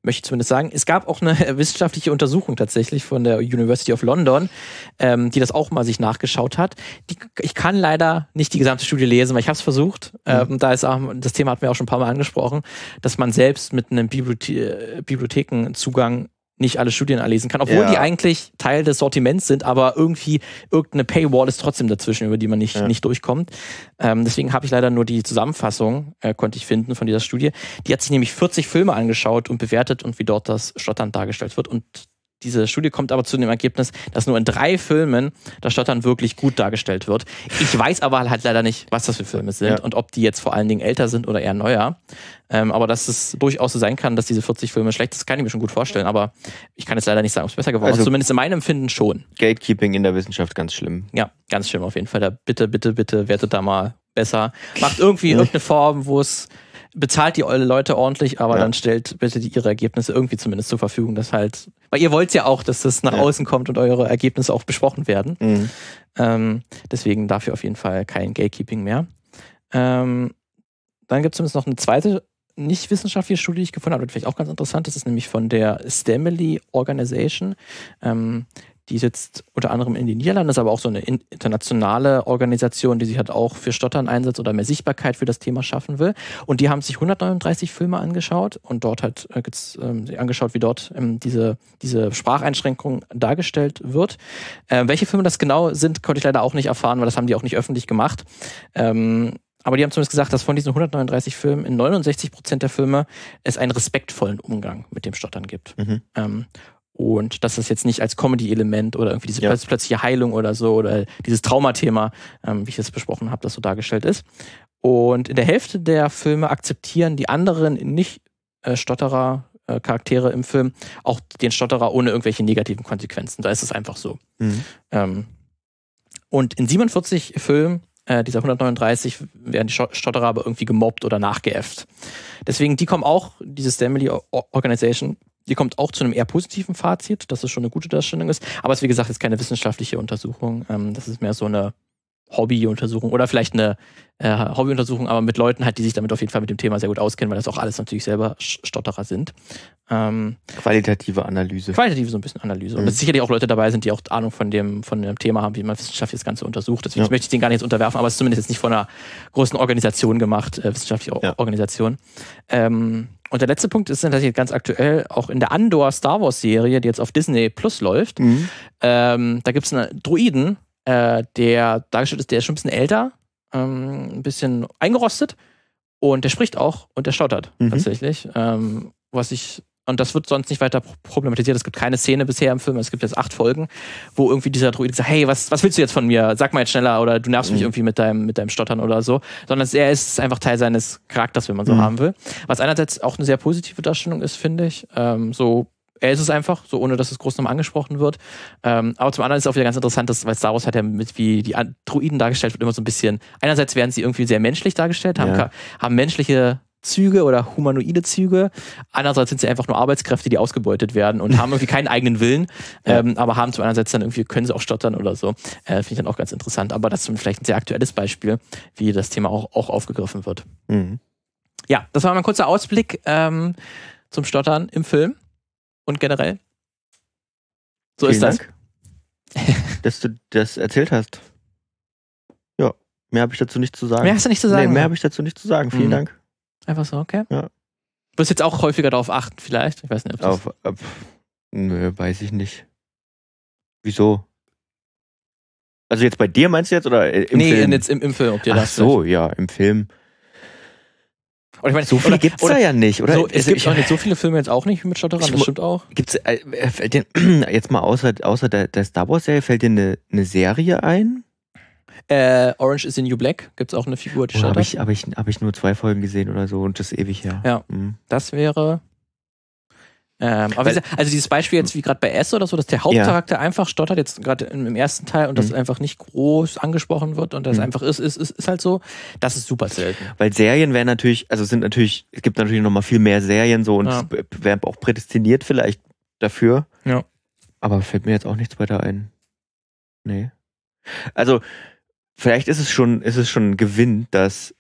möchte ich zumindest sagen. Es gab auch eine wissenschaftliche Untersuchung tatsächlich von der University of London, ähm, die das auch mal sich nachgeschaut hat. Die, ich kann leider nicht die gesamte Studie lesen, weil ich habe es versucht. Ähm, da ist auch, das Thema hatten wir auch schon ein paar Mal angesprochen, dass man selbst mit einem Bibliothe Bibliothekenzugang nicht alle Studien erlesen kann, obwohl Ja. die eigentlich Teil des Sortiments sind, aber irgendwie irgendeine Paywall ist trotzdem dazwischen, über die man nicht, Ja. nicht durchkommt. Ähm, deswegen habe ich leider nur die Zusammenfassung, äh, konnte ich finden von dieser Studie. Die hat sich nämlich 40 Filme angeschaut und bewertet und wie dort das Stottern dargestellt wird. Und diese Studie kommt aber zu dem Ergebnis, dass nur in drei Filmen das Stottern wirklich gut dargestellt wird. Ich weiß aber halt leider nicht, was das für Filme sind Ja. und ob die jetzt vor allen Dingen älter sind oder eher neuer. Ähm, aber dass es durchaus so sein kann, dass diese 40 Filme schlecht sind, kann ich mir schon gut vorstellen. Aber ich kann jetzt leider nicht sagen, ob es besser geworden Also- ist. Zumindest in meinem Empfinden schon. Gatekeeping in der Wissenschaft ganz schlimm. Ja, ganz schlimm auf jeden Fall. Da bitte, bitte, bitte wertet da mal besser. Macht irgendwie irgendeine Form, wo es bezahlt die Leute ordentlich, aber Ja. dann stellt bitte die, ihre Ergebnisse irgendwie zumindest zur Verfügung, dass halt, weil ihr wollt ja auch, dass das nach Ja. außen kommt und eure Ergebnisse auch besprochen werden. Mhm. Ähm, deswegen dafür auf jeden Fall kein Gatekeeping mehr. Ähm, dann gibt es zumindest noch eine zweite nicht wissenschaftliche Studie, die ich gefunden habe, die vielleicht auch ganz interessant ist, ist nämlich von der Stamily Organization. Ähm, die sitzt unter anderem in den Niederlanden, ist aber auch so eine in- internationale Organisation, die sich halt auch für Stottern einsetzt oder mehr Sichtbarkeit für das Thema schaffen will. Und die haben sich 139 Filme angeschaut und dort halt äh, sich angeschaut, wie dort ähm, diese, diese Spracheinschränkung dargestellt wird. Ähm, welche Filme das genau sind, konnte ich leider auch nicht erfahren, weil das haben die auch nicht öffentlich gemacht. Ähm, aber die haben zumindest gesagt, dass von diesen 139 Filmen in 69 Prozent der Filme es einen respektvollen Umgang mit dem Stottern gibt. Mhm. Ähm, und dass das jetzt nicht als Comedy-Element oder irgendwie diese Ja. plötz- plötzliche Heilung oder so oder dieses Traumathema, ähm, wie ich es besprochen habe, das so dargestellt ist. Und in der Hälfte der Filme akzeptieren die anderen Nicht-Stotterer äh, Charaktere im Film auch den Stotterer ohne irgendwelche negativen Konsequenzen. Da ist es einfach so. Mhm. Ähm, und in 47 Filmen äh, dieser 139 werden die Stotterer aber irgendwie gemobbt oder nachgeäfft. Deswegen, die kommen auch, diese Stamily O- Organization, die kommt auch zu einem eher positiven Fazit, dass es schon eine gute Darstellung ist. Aber es ist, wie gesagt, jetzt keine wissenschaftliche Untersuchung. Ähm, das ist mehr so eine Hobbyuntersuchung oder vielleicht eine äh, Hobbyuntersuchung, aber mit Leuten halt, die sich damit auf jeden Fall mit dem Thema sehr gut auskennen, weil das auch alles natürlich selber Stotterer sind. Ähm, Qualitative Analyse. qualitativ so ein bisschen Analyse. Und Mhm. dass sicherlich auch Leute dabei sind, die auch Ahnung von dem, von dem Thema haben, wie man wissenschaftlich das Ganze untersucht. Deswegen Ja. möchte ich den gar nicht jetzt unterwerfen, aber es ist zumindest jetzt nicht von einer großen Organisation gemacht, äh, wissenschaftliche Ja. Organisation. Ähm, und der letzte Punkt ist tatsächlich ganz aktuell, auch in der Andor Star Wars Serie, die jetzt auf Disney Plus läuft, Mhm. ähm, da gibt es einen Druiden, äh, der dargestellt ist, der ist schon ein bisschen älter, ähm, ein bisschen eingerostet und der spricht auch und der stottert Mhm. tatsächlich. Ähm, was ich und das wird sonst nicht weiter pro- problematisiert. Es gibt keine Szene bisher im Film, es gibt jetzt acht Folgen, wo irgendwie dieser Druide sagt, hey, was, was willst du jetzt von mir? Sag mal jetzt schneller oder du nervst mich Mhm. irgendwie mit deinem, mit deinem Stottern oder so. Sondern er ist einfach Teil seines Charakters, wenn man so Mhm. haben will. Was einerseits auch eine sehr positive Darstellung ist, finde ich. Ähm, so er ist es einfach, so ohne dass es groß nochmal angesprochen wird. Ähm, aber zum anderen ist es auch wieder ganz interessant, dass, weil Star Wars hat ja mit, wie die An- Druiden dargestellt wird, immer so ein bisschen, einerseits werden sie irgendwie sehr menschlich dargestellt, haben, Ja. haben menschliche Züge oder humanoide Züge. Andererseits sind sie einfach nur Arbeitskräfte, die ausgebeutet werden und haben irgendwie keinen eigenen Willen, Ja. ähm, aber haben zum andererseits dann irgendwie, können sie auch stottern oder so. Äh, Finde ich dann auch ganz interessant. Aber das ist vielleicht ein sehr aktuelles Beispiel, wie das Thema auch, auch aufgegriffen wird. Mhm. Ja, das war mal ein kurzer Ausblick ähm, zum Stottern im Film und generell. So Vielen ist das. Dank, dass du das erzählt hast. Ja, Mehr habe ich dazu nicht zu sagen. Mehr hast du nicht zu sagen? Nee, mehr habe ich dazu nicht zu sagen. Vielen Mhm. Dank. Einfach so, okay. Ja. Du wirst jetzt auch häufiger darauf achten, vielleicht. Ich weiß nicht, ob das Auf, auf, nö, weiß ich nicht. Wieso? Also jetzt bei dir meinst du jetzt oder im nee, Film? jetzt im, im Film, ob dir Ach das so, ja, im Film. Oder ich meine, So viel oder, gibt's oder, da ja nicht, oder? So, es Also gibt ich- auch nicht so viele Filme jetzt auch nicht mit Stotterern, das stimmt auch. Gibt's äh, äh, fällt dir, jetzt mal außer, außer der, der Star Wars Serie, fällt dir eine, eine Serie ein? Äh, Orange is the New Black, gibt es auch eine Figur, die Oder habe ich, hab ich, hab ich nur zwei Folgen gesehen oder so und das ist ewig her. Ja. Mhm. Das wäre. Ähm, aber Weil- also dieses Beispiel jetzt wie gerade bei S oder so, dass der Hauptcharakter einfach stottert, jetzt gerade im, ersten Teil und das Mhm. einfach nicht groß angesprochen wird und das Mhm. einfach ist, ist, ist, ist halt so, das ist super selten. Weil Serien wären natürlich, also sind natürlich, es gibt natürlich noch mal viel mehr Serien so und Ja. wären auch prädestiniert vielleicht dafür. Ja. Aber fällt mir jetzt auch nichts weiter ein. Nee. Also, vielleicht ist es schon, ist es schon ein Gewinn, dass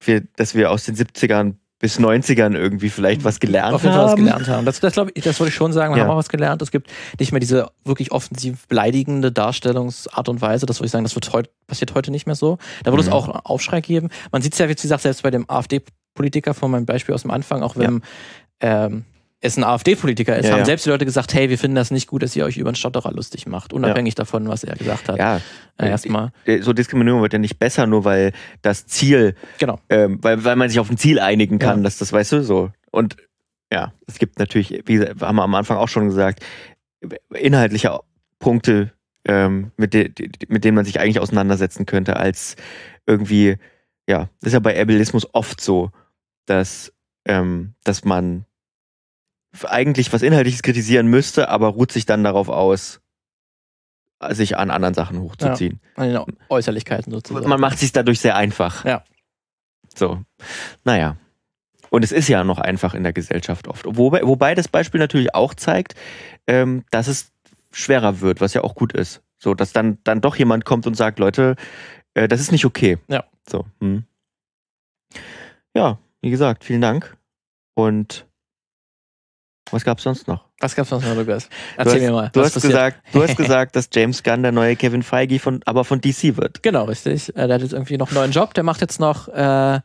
wir, dass wir aus den 70ern bis 90ern irgendwie vielleicht was gelernt Auf jeden Fall was haben. gelernt haben. Das, das, glaub ich, das wollte ich schon sagen, wir Ja. haben auch was gelernt. Es gibt nicht mehr diese wirklich offensiv beleidigende Darstellungsart und Weise. Das würde ich sagen, das wird heut, passiert heute nicht mehr so. Da würde Mhm. es auch einen Aufschrei geben. Man sieht es ja, wie gesagt, selbst bei dem AfD-Politiker von meinem Beispiel aus dem Anfang, auch wenn ähm, es ein AfD-Politiker ist, Ja, haben ja. selbst die Leute gesagt, hey, wir finden das nicht gut, dass ihr euch über einen Stotterer lustig macht, unabhängig davon, was er gesagt hat. Ja, Äh, Erstmal. äh, so Diskriminierung wird ja nicht besser, nur weil das Ziel, Genau. ähm, weil, weil man sich auf ein Ziel einigen kann, Ja. dass das, weißt du, so. Und ja, es gibt natürlich, wie haben wir am Anfang auch schon gesagt, inhaltliche Punkte, ähm, mit, de- mit denen man sich eigentlich auseinandersetzen könnte, als irgendwie, ja, das ist ja bei Ableismus oft so, dass, ähm, dass man eigentlich was Inhaltliches kritisieren müsste, aber ruht sich dann darauf aus, sich an anderen Sachen hochzuziehen. An den Äußerlichkeiten sozusagen. Man macht sich dadurch sehr einfach. Ja. So. Naja. Und es ist ja noch einfach in der Gesellschaft oft. Wobei, wobei das Beispiel natürlich auch zeigt, ähm, dass es schwerer wird, was ja auch gut ist. So, dass dann, dann doch jemand kommt und sagt, Leute, äh, das ist nicht okay. Ja. So. Hm. Ja, wie gesagt, vielen Dank. Und was gab's sonst noch? Was gab's noch, Lukas? Du Erzähl hast, mir mal. Du hast, passiert? gesagt, du hast gesagt, dass James Gunn der neue Kevin Feige von, aber von DC wird. Genau, richtig. Äh, der hat jetzt irgendwie noch einen neuen Job. Der macht jetzt noch, äh,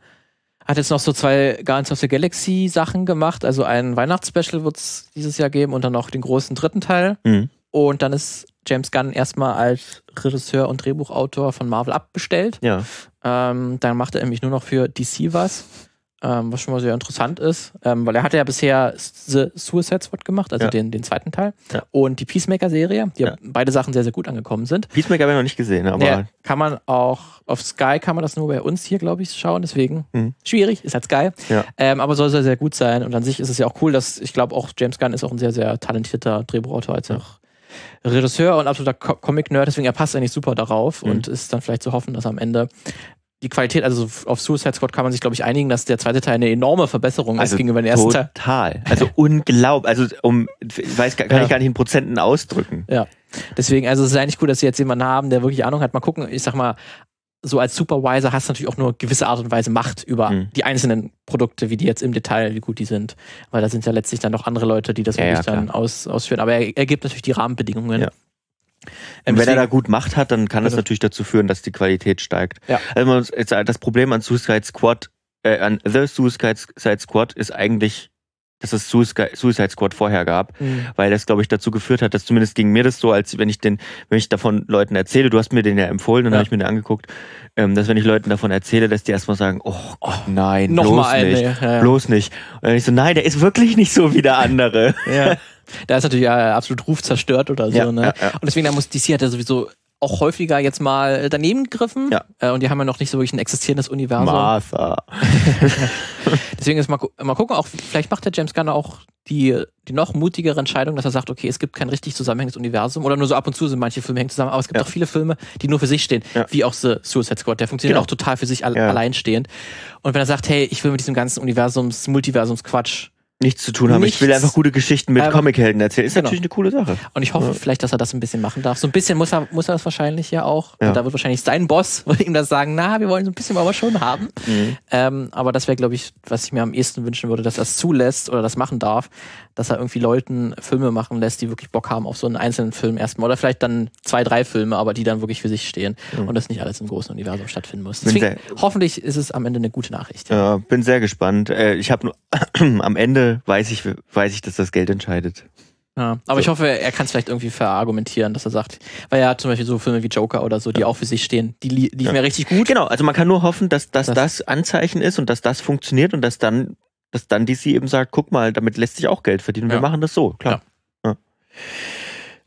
hat jetzt noch so zwei Guardians of the Galaxy Sachen gemacht. Also ein Weihnachtsspecial wird es dieses Jahr geben und dann noch den großen dritten Teil. Mhm. Und dann ist James Gunn erstmal als Regisseur und Drehbuchautor von Marvel abbestellt. Ja. Ähm, dann macht er nämlich nur noch für DC was. Ähm, was schon mal sehr interessant ist, ähm, weil er hatte ja bisher The Suicide Squad gemacht, also Ja. den, den zweiten Teil, Ja. und die Peacemaker-Serie, die Ja. beide Sachen sehr, sehr gut angekommen sind. Peacemaker habe ich noch nicht gesehen, aber Ja, kann man auch auf Sky kann man das nur bei uns hier, glaube ich, schauen. Deswegen Mhm. schwierig, ist halt Sky. Ähm, aber soll sehr, sehr gut sein. Und an sich ist es ja auch cool, dass ich glaube auch James Gunn ist auch ein sehr, sehr talentierter Drehbuchautor als auch Regisseur und absoluter Co Comic-Nerd. Deswegen er passt eigentlich super darauf Mhm. und ist dann vielleicht zu hoffen, dass am Ende die Qualität, also auf Suicide Squad kann man sich, glaube ich, einigen, dass der zweite Teil eine enorme Verbesserung Also ist gegenüber dem ersten Teil. total. Also unglaublich. Also um, ich weiß, kann Ja. ich gar nicht in Prozenten ausdrücken. Ja. Deswegen, also es ist eigentlich gut, dass sie jetzt jemanden haben, der wirklich Ahnung hat. Mal gucken, ich sag mal, so als Supervisor hast du natürlich auch nur gewisse Art und Weise Macht über Mhm. die einzelnen Produkte, wie die jetzt im Detail, wie gut die sind. Weil da sind ja letztlich dann noch andere Leute, die das Ja, wirklich ja, dann aus, ausführen. Aber er, er gibt natürlich die Rahmenbedingungen. Ja. Und wenn er da gut Macht hat, dann kann das Also- natürlich dazu führen, dass die Qualität steigt. Ja. Also jetzt, das Problem an Suicide Squad, äh, an The Suicide Squad ist eigentlich, dass es Suicide, Squad vorher gab, Mhm. weil das, glaube ich, dazu geführt hat, dass zumindest ging mir das so, als wenn ich den, wenn ich davon Leuten erzähle, du hast mir den ja empfohlen, dann Ja. habe ich mir den angeguckt, ähm, dass wenn ich Leuten davon erzähle, dass die erstmal sagen, oh Gott, nein, bloß Nochmal eine. nicht. Ja, ja. Bloß nicht. Und dann ich so, nein, der ist wirklich nicht so wie der andere. Ja. Da ist natürlich ja absolut Ruf zerstört oder so. Ja, ne? ja, ja. Und deswegen, da muss DC hat ja sowieso auch häufiger jetzt mal daneben gegriffen. Ja. Äh, und die haben ja noch nicht so wirklich ein existierendes Universum. Martha. Deswegen ist mal, mal gucken, auch vielleicht macht der James Gunn auch die, die noch mutigere Entscheidung, dass er sagt, okay, es gibt kein richtig zusammenhängendes Universum oder nur so ab und zu sind manche Filme hängen zusammen, aber es gibt Ja. auch viele Filme, die nur für sich stehen, Ja. wie auch The Suicide Squad. Der funktioniert Genau. auch total für sich al Ja. alleinstehend. Und wenn er sagt, hey, ich will mit diesem ganzen Universums, Multiversums-Quatsch nichts zu tun haben. Nichts. Ich will einfach gute Geschichten mit Ähm, Comichelden erzählen. Ist genau. natürlich eine coole Sache. Und ich hoffe Ja. vielleicht, dass er das ein bisschen machen darf. So ein bisschen muss er, muss er das wahrscheinlich ja auch. Ja. Da wird wahrscheinlich sein Boss ihm das sagen, na, wir wollen so ein bisschen aber schon haben. Ähm, aber das wäre, glaube ich, was ich mir am ehesten wünschen würde, dass er es zulässt oder das machen darf, dass er irgendwie Leuten Filme machen lässt, die wirklich Bock haben auf so einen einzelnen Film erstmal. Oder vielleicht dann zwei, drei Filme, aber die dann wirklich für sich stehen und das nicht alles im großen Universum stattfinden muss. Deswegen, hoffentlich ist es am Ende eine gute Nachricht. Ja, bin sehr gespannt. Äh, ich habe nur am Ende weiß ich, weiß ich, dass das Geld entscheidet. Ja, aber ich hoffe, er kann es vielleicht irgendwie verargumentieren, dass er sagt, weil hat zum Beispiel so Filme wie Joker oder so, die auch für sich stehen, die li liefen ja. richtig gut. Genau, also man kann nur hoffen, dass, dass Das- das, Anzeichen ist und dass das funktioniert und dass dann, dass dann DC eben sagt, guck mal, damit lässt sich auch Geld verdienen. Wir Ja. machen das so, klar. Ja.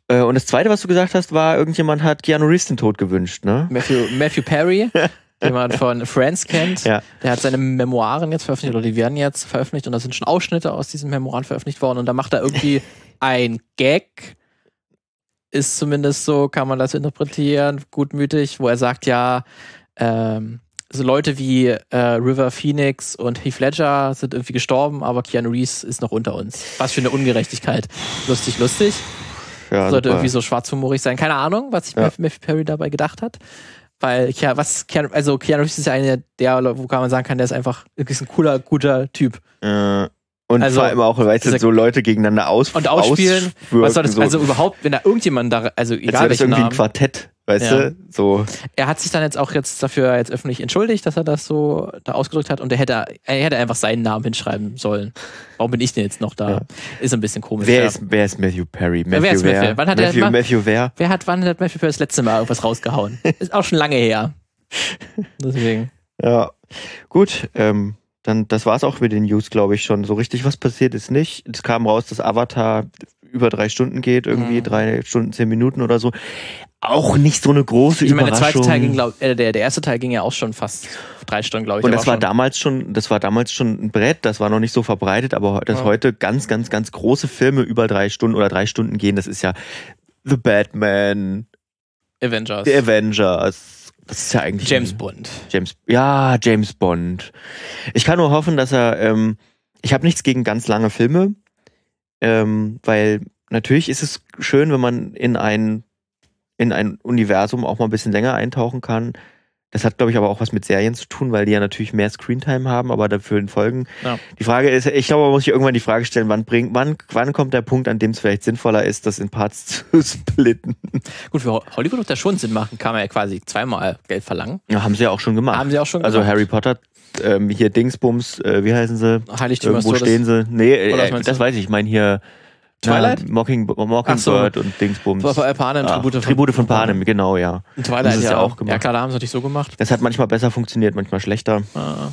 Äh, Und das zweite, was du gesagt hast, war, irgendjemand hat Keanu Reeves den Tod gewünscht, ne? Matthew, Matthew Perry, den man von Friends kennt, Ja. der hat seine Memoiren jetzt veröffentlicht oder die werden jetzt veröffentlicht und da sind schon Ausschnitte aus diesen Memoiren veröffentlicht worden und da macht er irgendwie ein Gag. Ist zumindest so, kann man das interpretieren, gutmütig, wo er sagt, ja, ähm, so Leute wie äh, River Phoenix und Heath Ledger sind irgendwie gestorben, aber Keanu Reeves ist noch unter uns. Was für eine Ungerechtigkeit. Lustig, lustig. Ja, Sollte super. irgendwie so schwarzhumorig sein. Keine Ahnung, was sich Ja. Matthew Perry dabei gedacht hat. Weil, ja, was, Keanu, also Keanu Reeves ist ja einer der, wo kann man sagen kann, der ist einfach wirklich ein cooler, guter Typ. Äh, und Also, vor allem auch, weißt du, so Leute gegeneinander aus Und ausspielen, Was soll das, so, also überhaupt, wenn da irgendjemand da, also als egal das welchen irgendwie ein Namen, Quartett, weißt Ja. du? So, er hat sich dann jetzt auch jetzt dafür jetzt öffentlich entschuldigt, dass er das so da ausgedrückt hat und er hätte, er hätte einfach seinen Namen hinschreiben sollen. Warum bin ich denn jetzt noch da? Ja. Ist ein bisschen komisch. wer ja. ist, wer ist Matthew Perry? Matthew wer ist Matthew? wer? Wann hat er- Matthew, Matthew wer? Wer hat, wann hat Matthew Perry das letzte Mal irgendwas rausgehauen? Ist auch schon lange her. Deswegen. Ja, gut. Ähm, dann, das war's auch mit den News, glaube ich schon. So richtig was passiert ist nicht. Es kam raus, dass Avatar über drei Stunden geht, irgendwie Mhm. drei Stunden, zehn Minuten oder so. Auch nicht so eine große Ich meine, der Überraschung. zweite Teil ging, glaub, äh, der, der erste Teil ging ja auch schon fast drei Stunden, glaube ich. und Der das war schon- damals schon, das war damals schon ein Brett, das war noch nicht so verbreitet, aber dass Ja. heute ganz, ganz, ganz große Filme über drei Stunden oder drei Stunden gehen, das ist ja The Batman, Avengers. The Avengers. Das ist ja eigentlich James Bond. James, ja, James Bond. Ich kann nur hoffen, dass er, ähm, ich habe nichts gegen ganz lange Filme, ähm, weil natürlich ist es schön, wenn man in ein, in ein Universum auch mal ein bisschen länger eintauchen kann. Das hat, glaube ich, aber auch was mit Serien zu tun, weil die ja natürlich mehr Screentime haben, aber dafür in Folgen. Ja. Die Frage ist, ich glaube, man muss sich irgendwann die Frage stellen, wann bringt, wann, wann kommt der Punkt, an dem es vielleicht sinnvoller ist, das in Parts zu splitten? Gut, für Ho- Hollywood wird das schon Sinn machen, kann man ja quasi zweimal Geld verlangen. Ja, haben sie ja auch schon gemacht. Haben sie auch schon Also gemacht. Harry Potter, ähm, hier Dingsbums, äh, wie heißen sie? Heiligtümer Todes. stehen sie. Nee, äh, das weiß ich. Ich meine hier Twilight? Na, Mocking, Mockingbird und Dingsbums. War bei Panem, Ach, Tribute von, Tribute von Panem, genau, ja. Und Twilight, Das ist ja, ja auch gemacht. Ja, klar, da haben sie natürlich so gemacht. Das hat manchmal besser funktioniert, manchmal schlechter. Ah.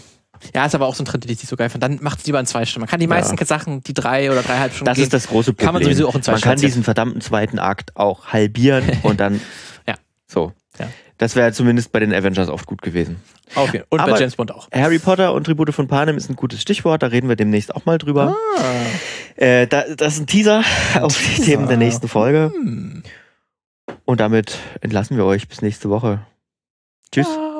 Ja, ist aber auch so ein Trend, den ich nicht so geil fand. Dann macht es lieber in zwei Stunden. Man kann die meisten Sachen, die drei oder dreieinhalb Stunden Das gehen, ist das große Problem. Kann man sowieso auch in zwei Man kann Stunden diesen verdammten zweiten Akt auch halbieren und dann. Ja. So. Ja. Das wäre zumindest bei den Avengers oft gut gewesen. Jeden. Und Aber- bei James Bond auch. Harry Potter und Tribute von Panem ist ein gutes Stichwort, da reden wir demnächst auch mal drüber. Ah. Äh, da, das ist ein Teaser auf die. Themen der nächsten Folge. Hm. Und damit entlassen wir euch bis nächste Woche. Tschüss. Ah.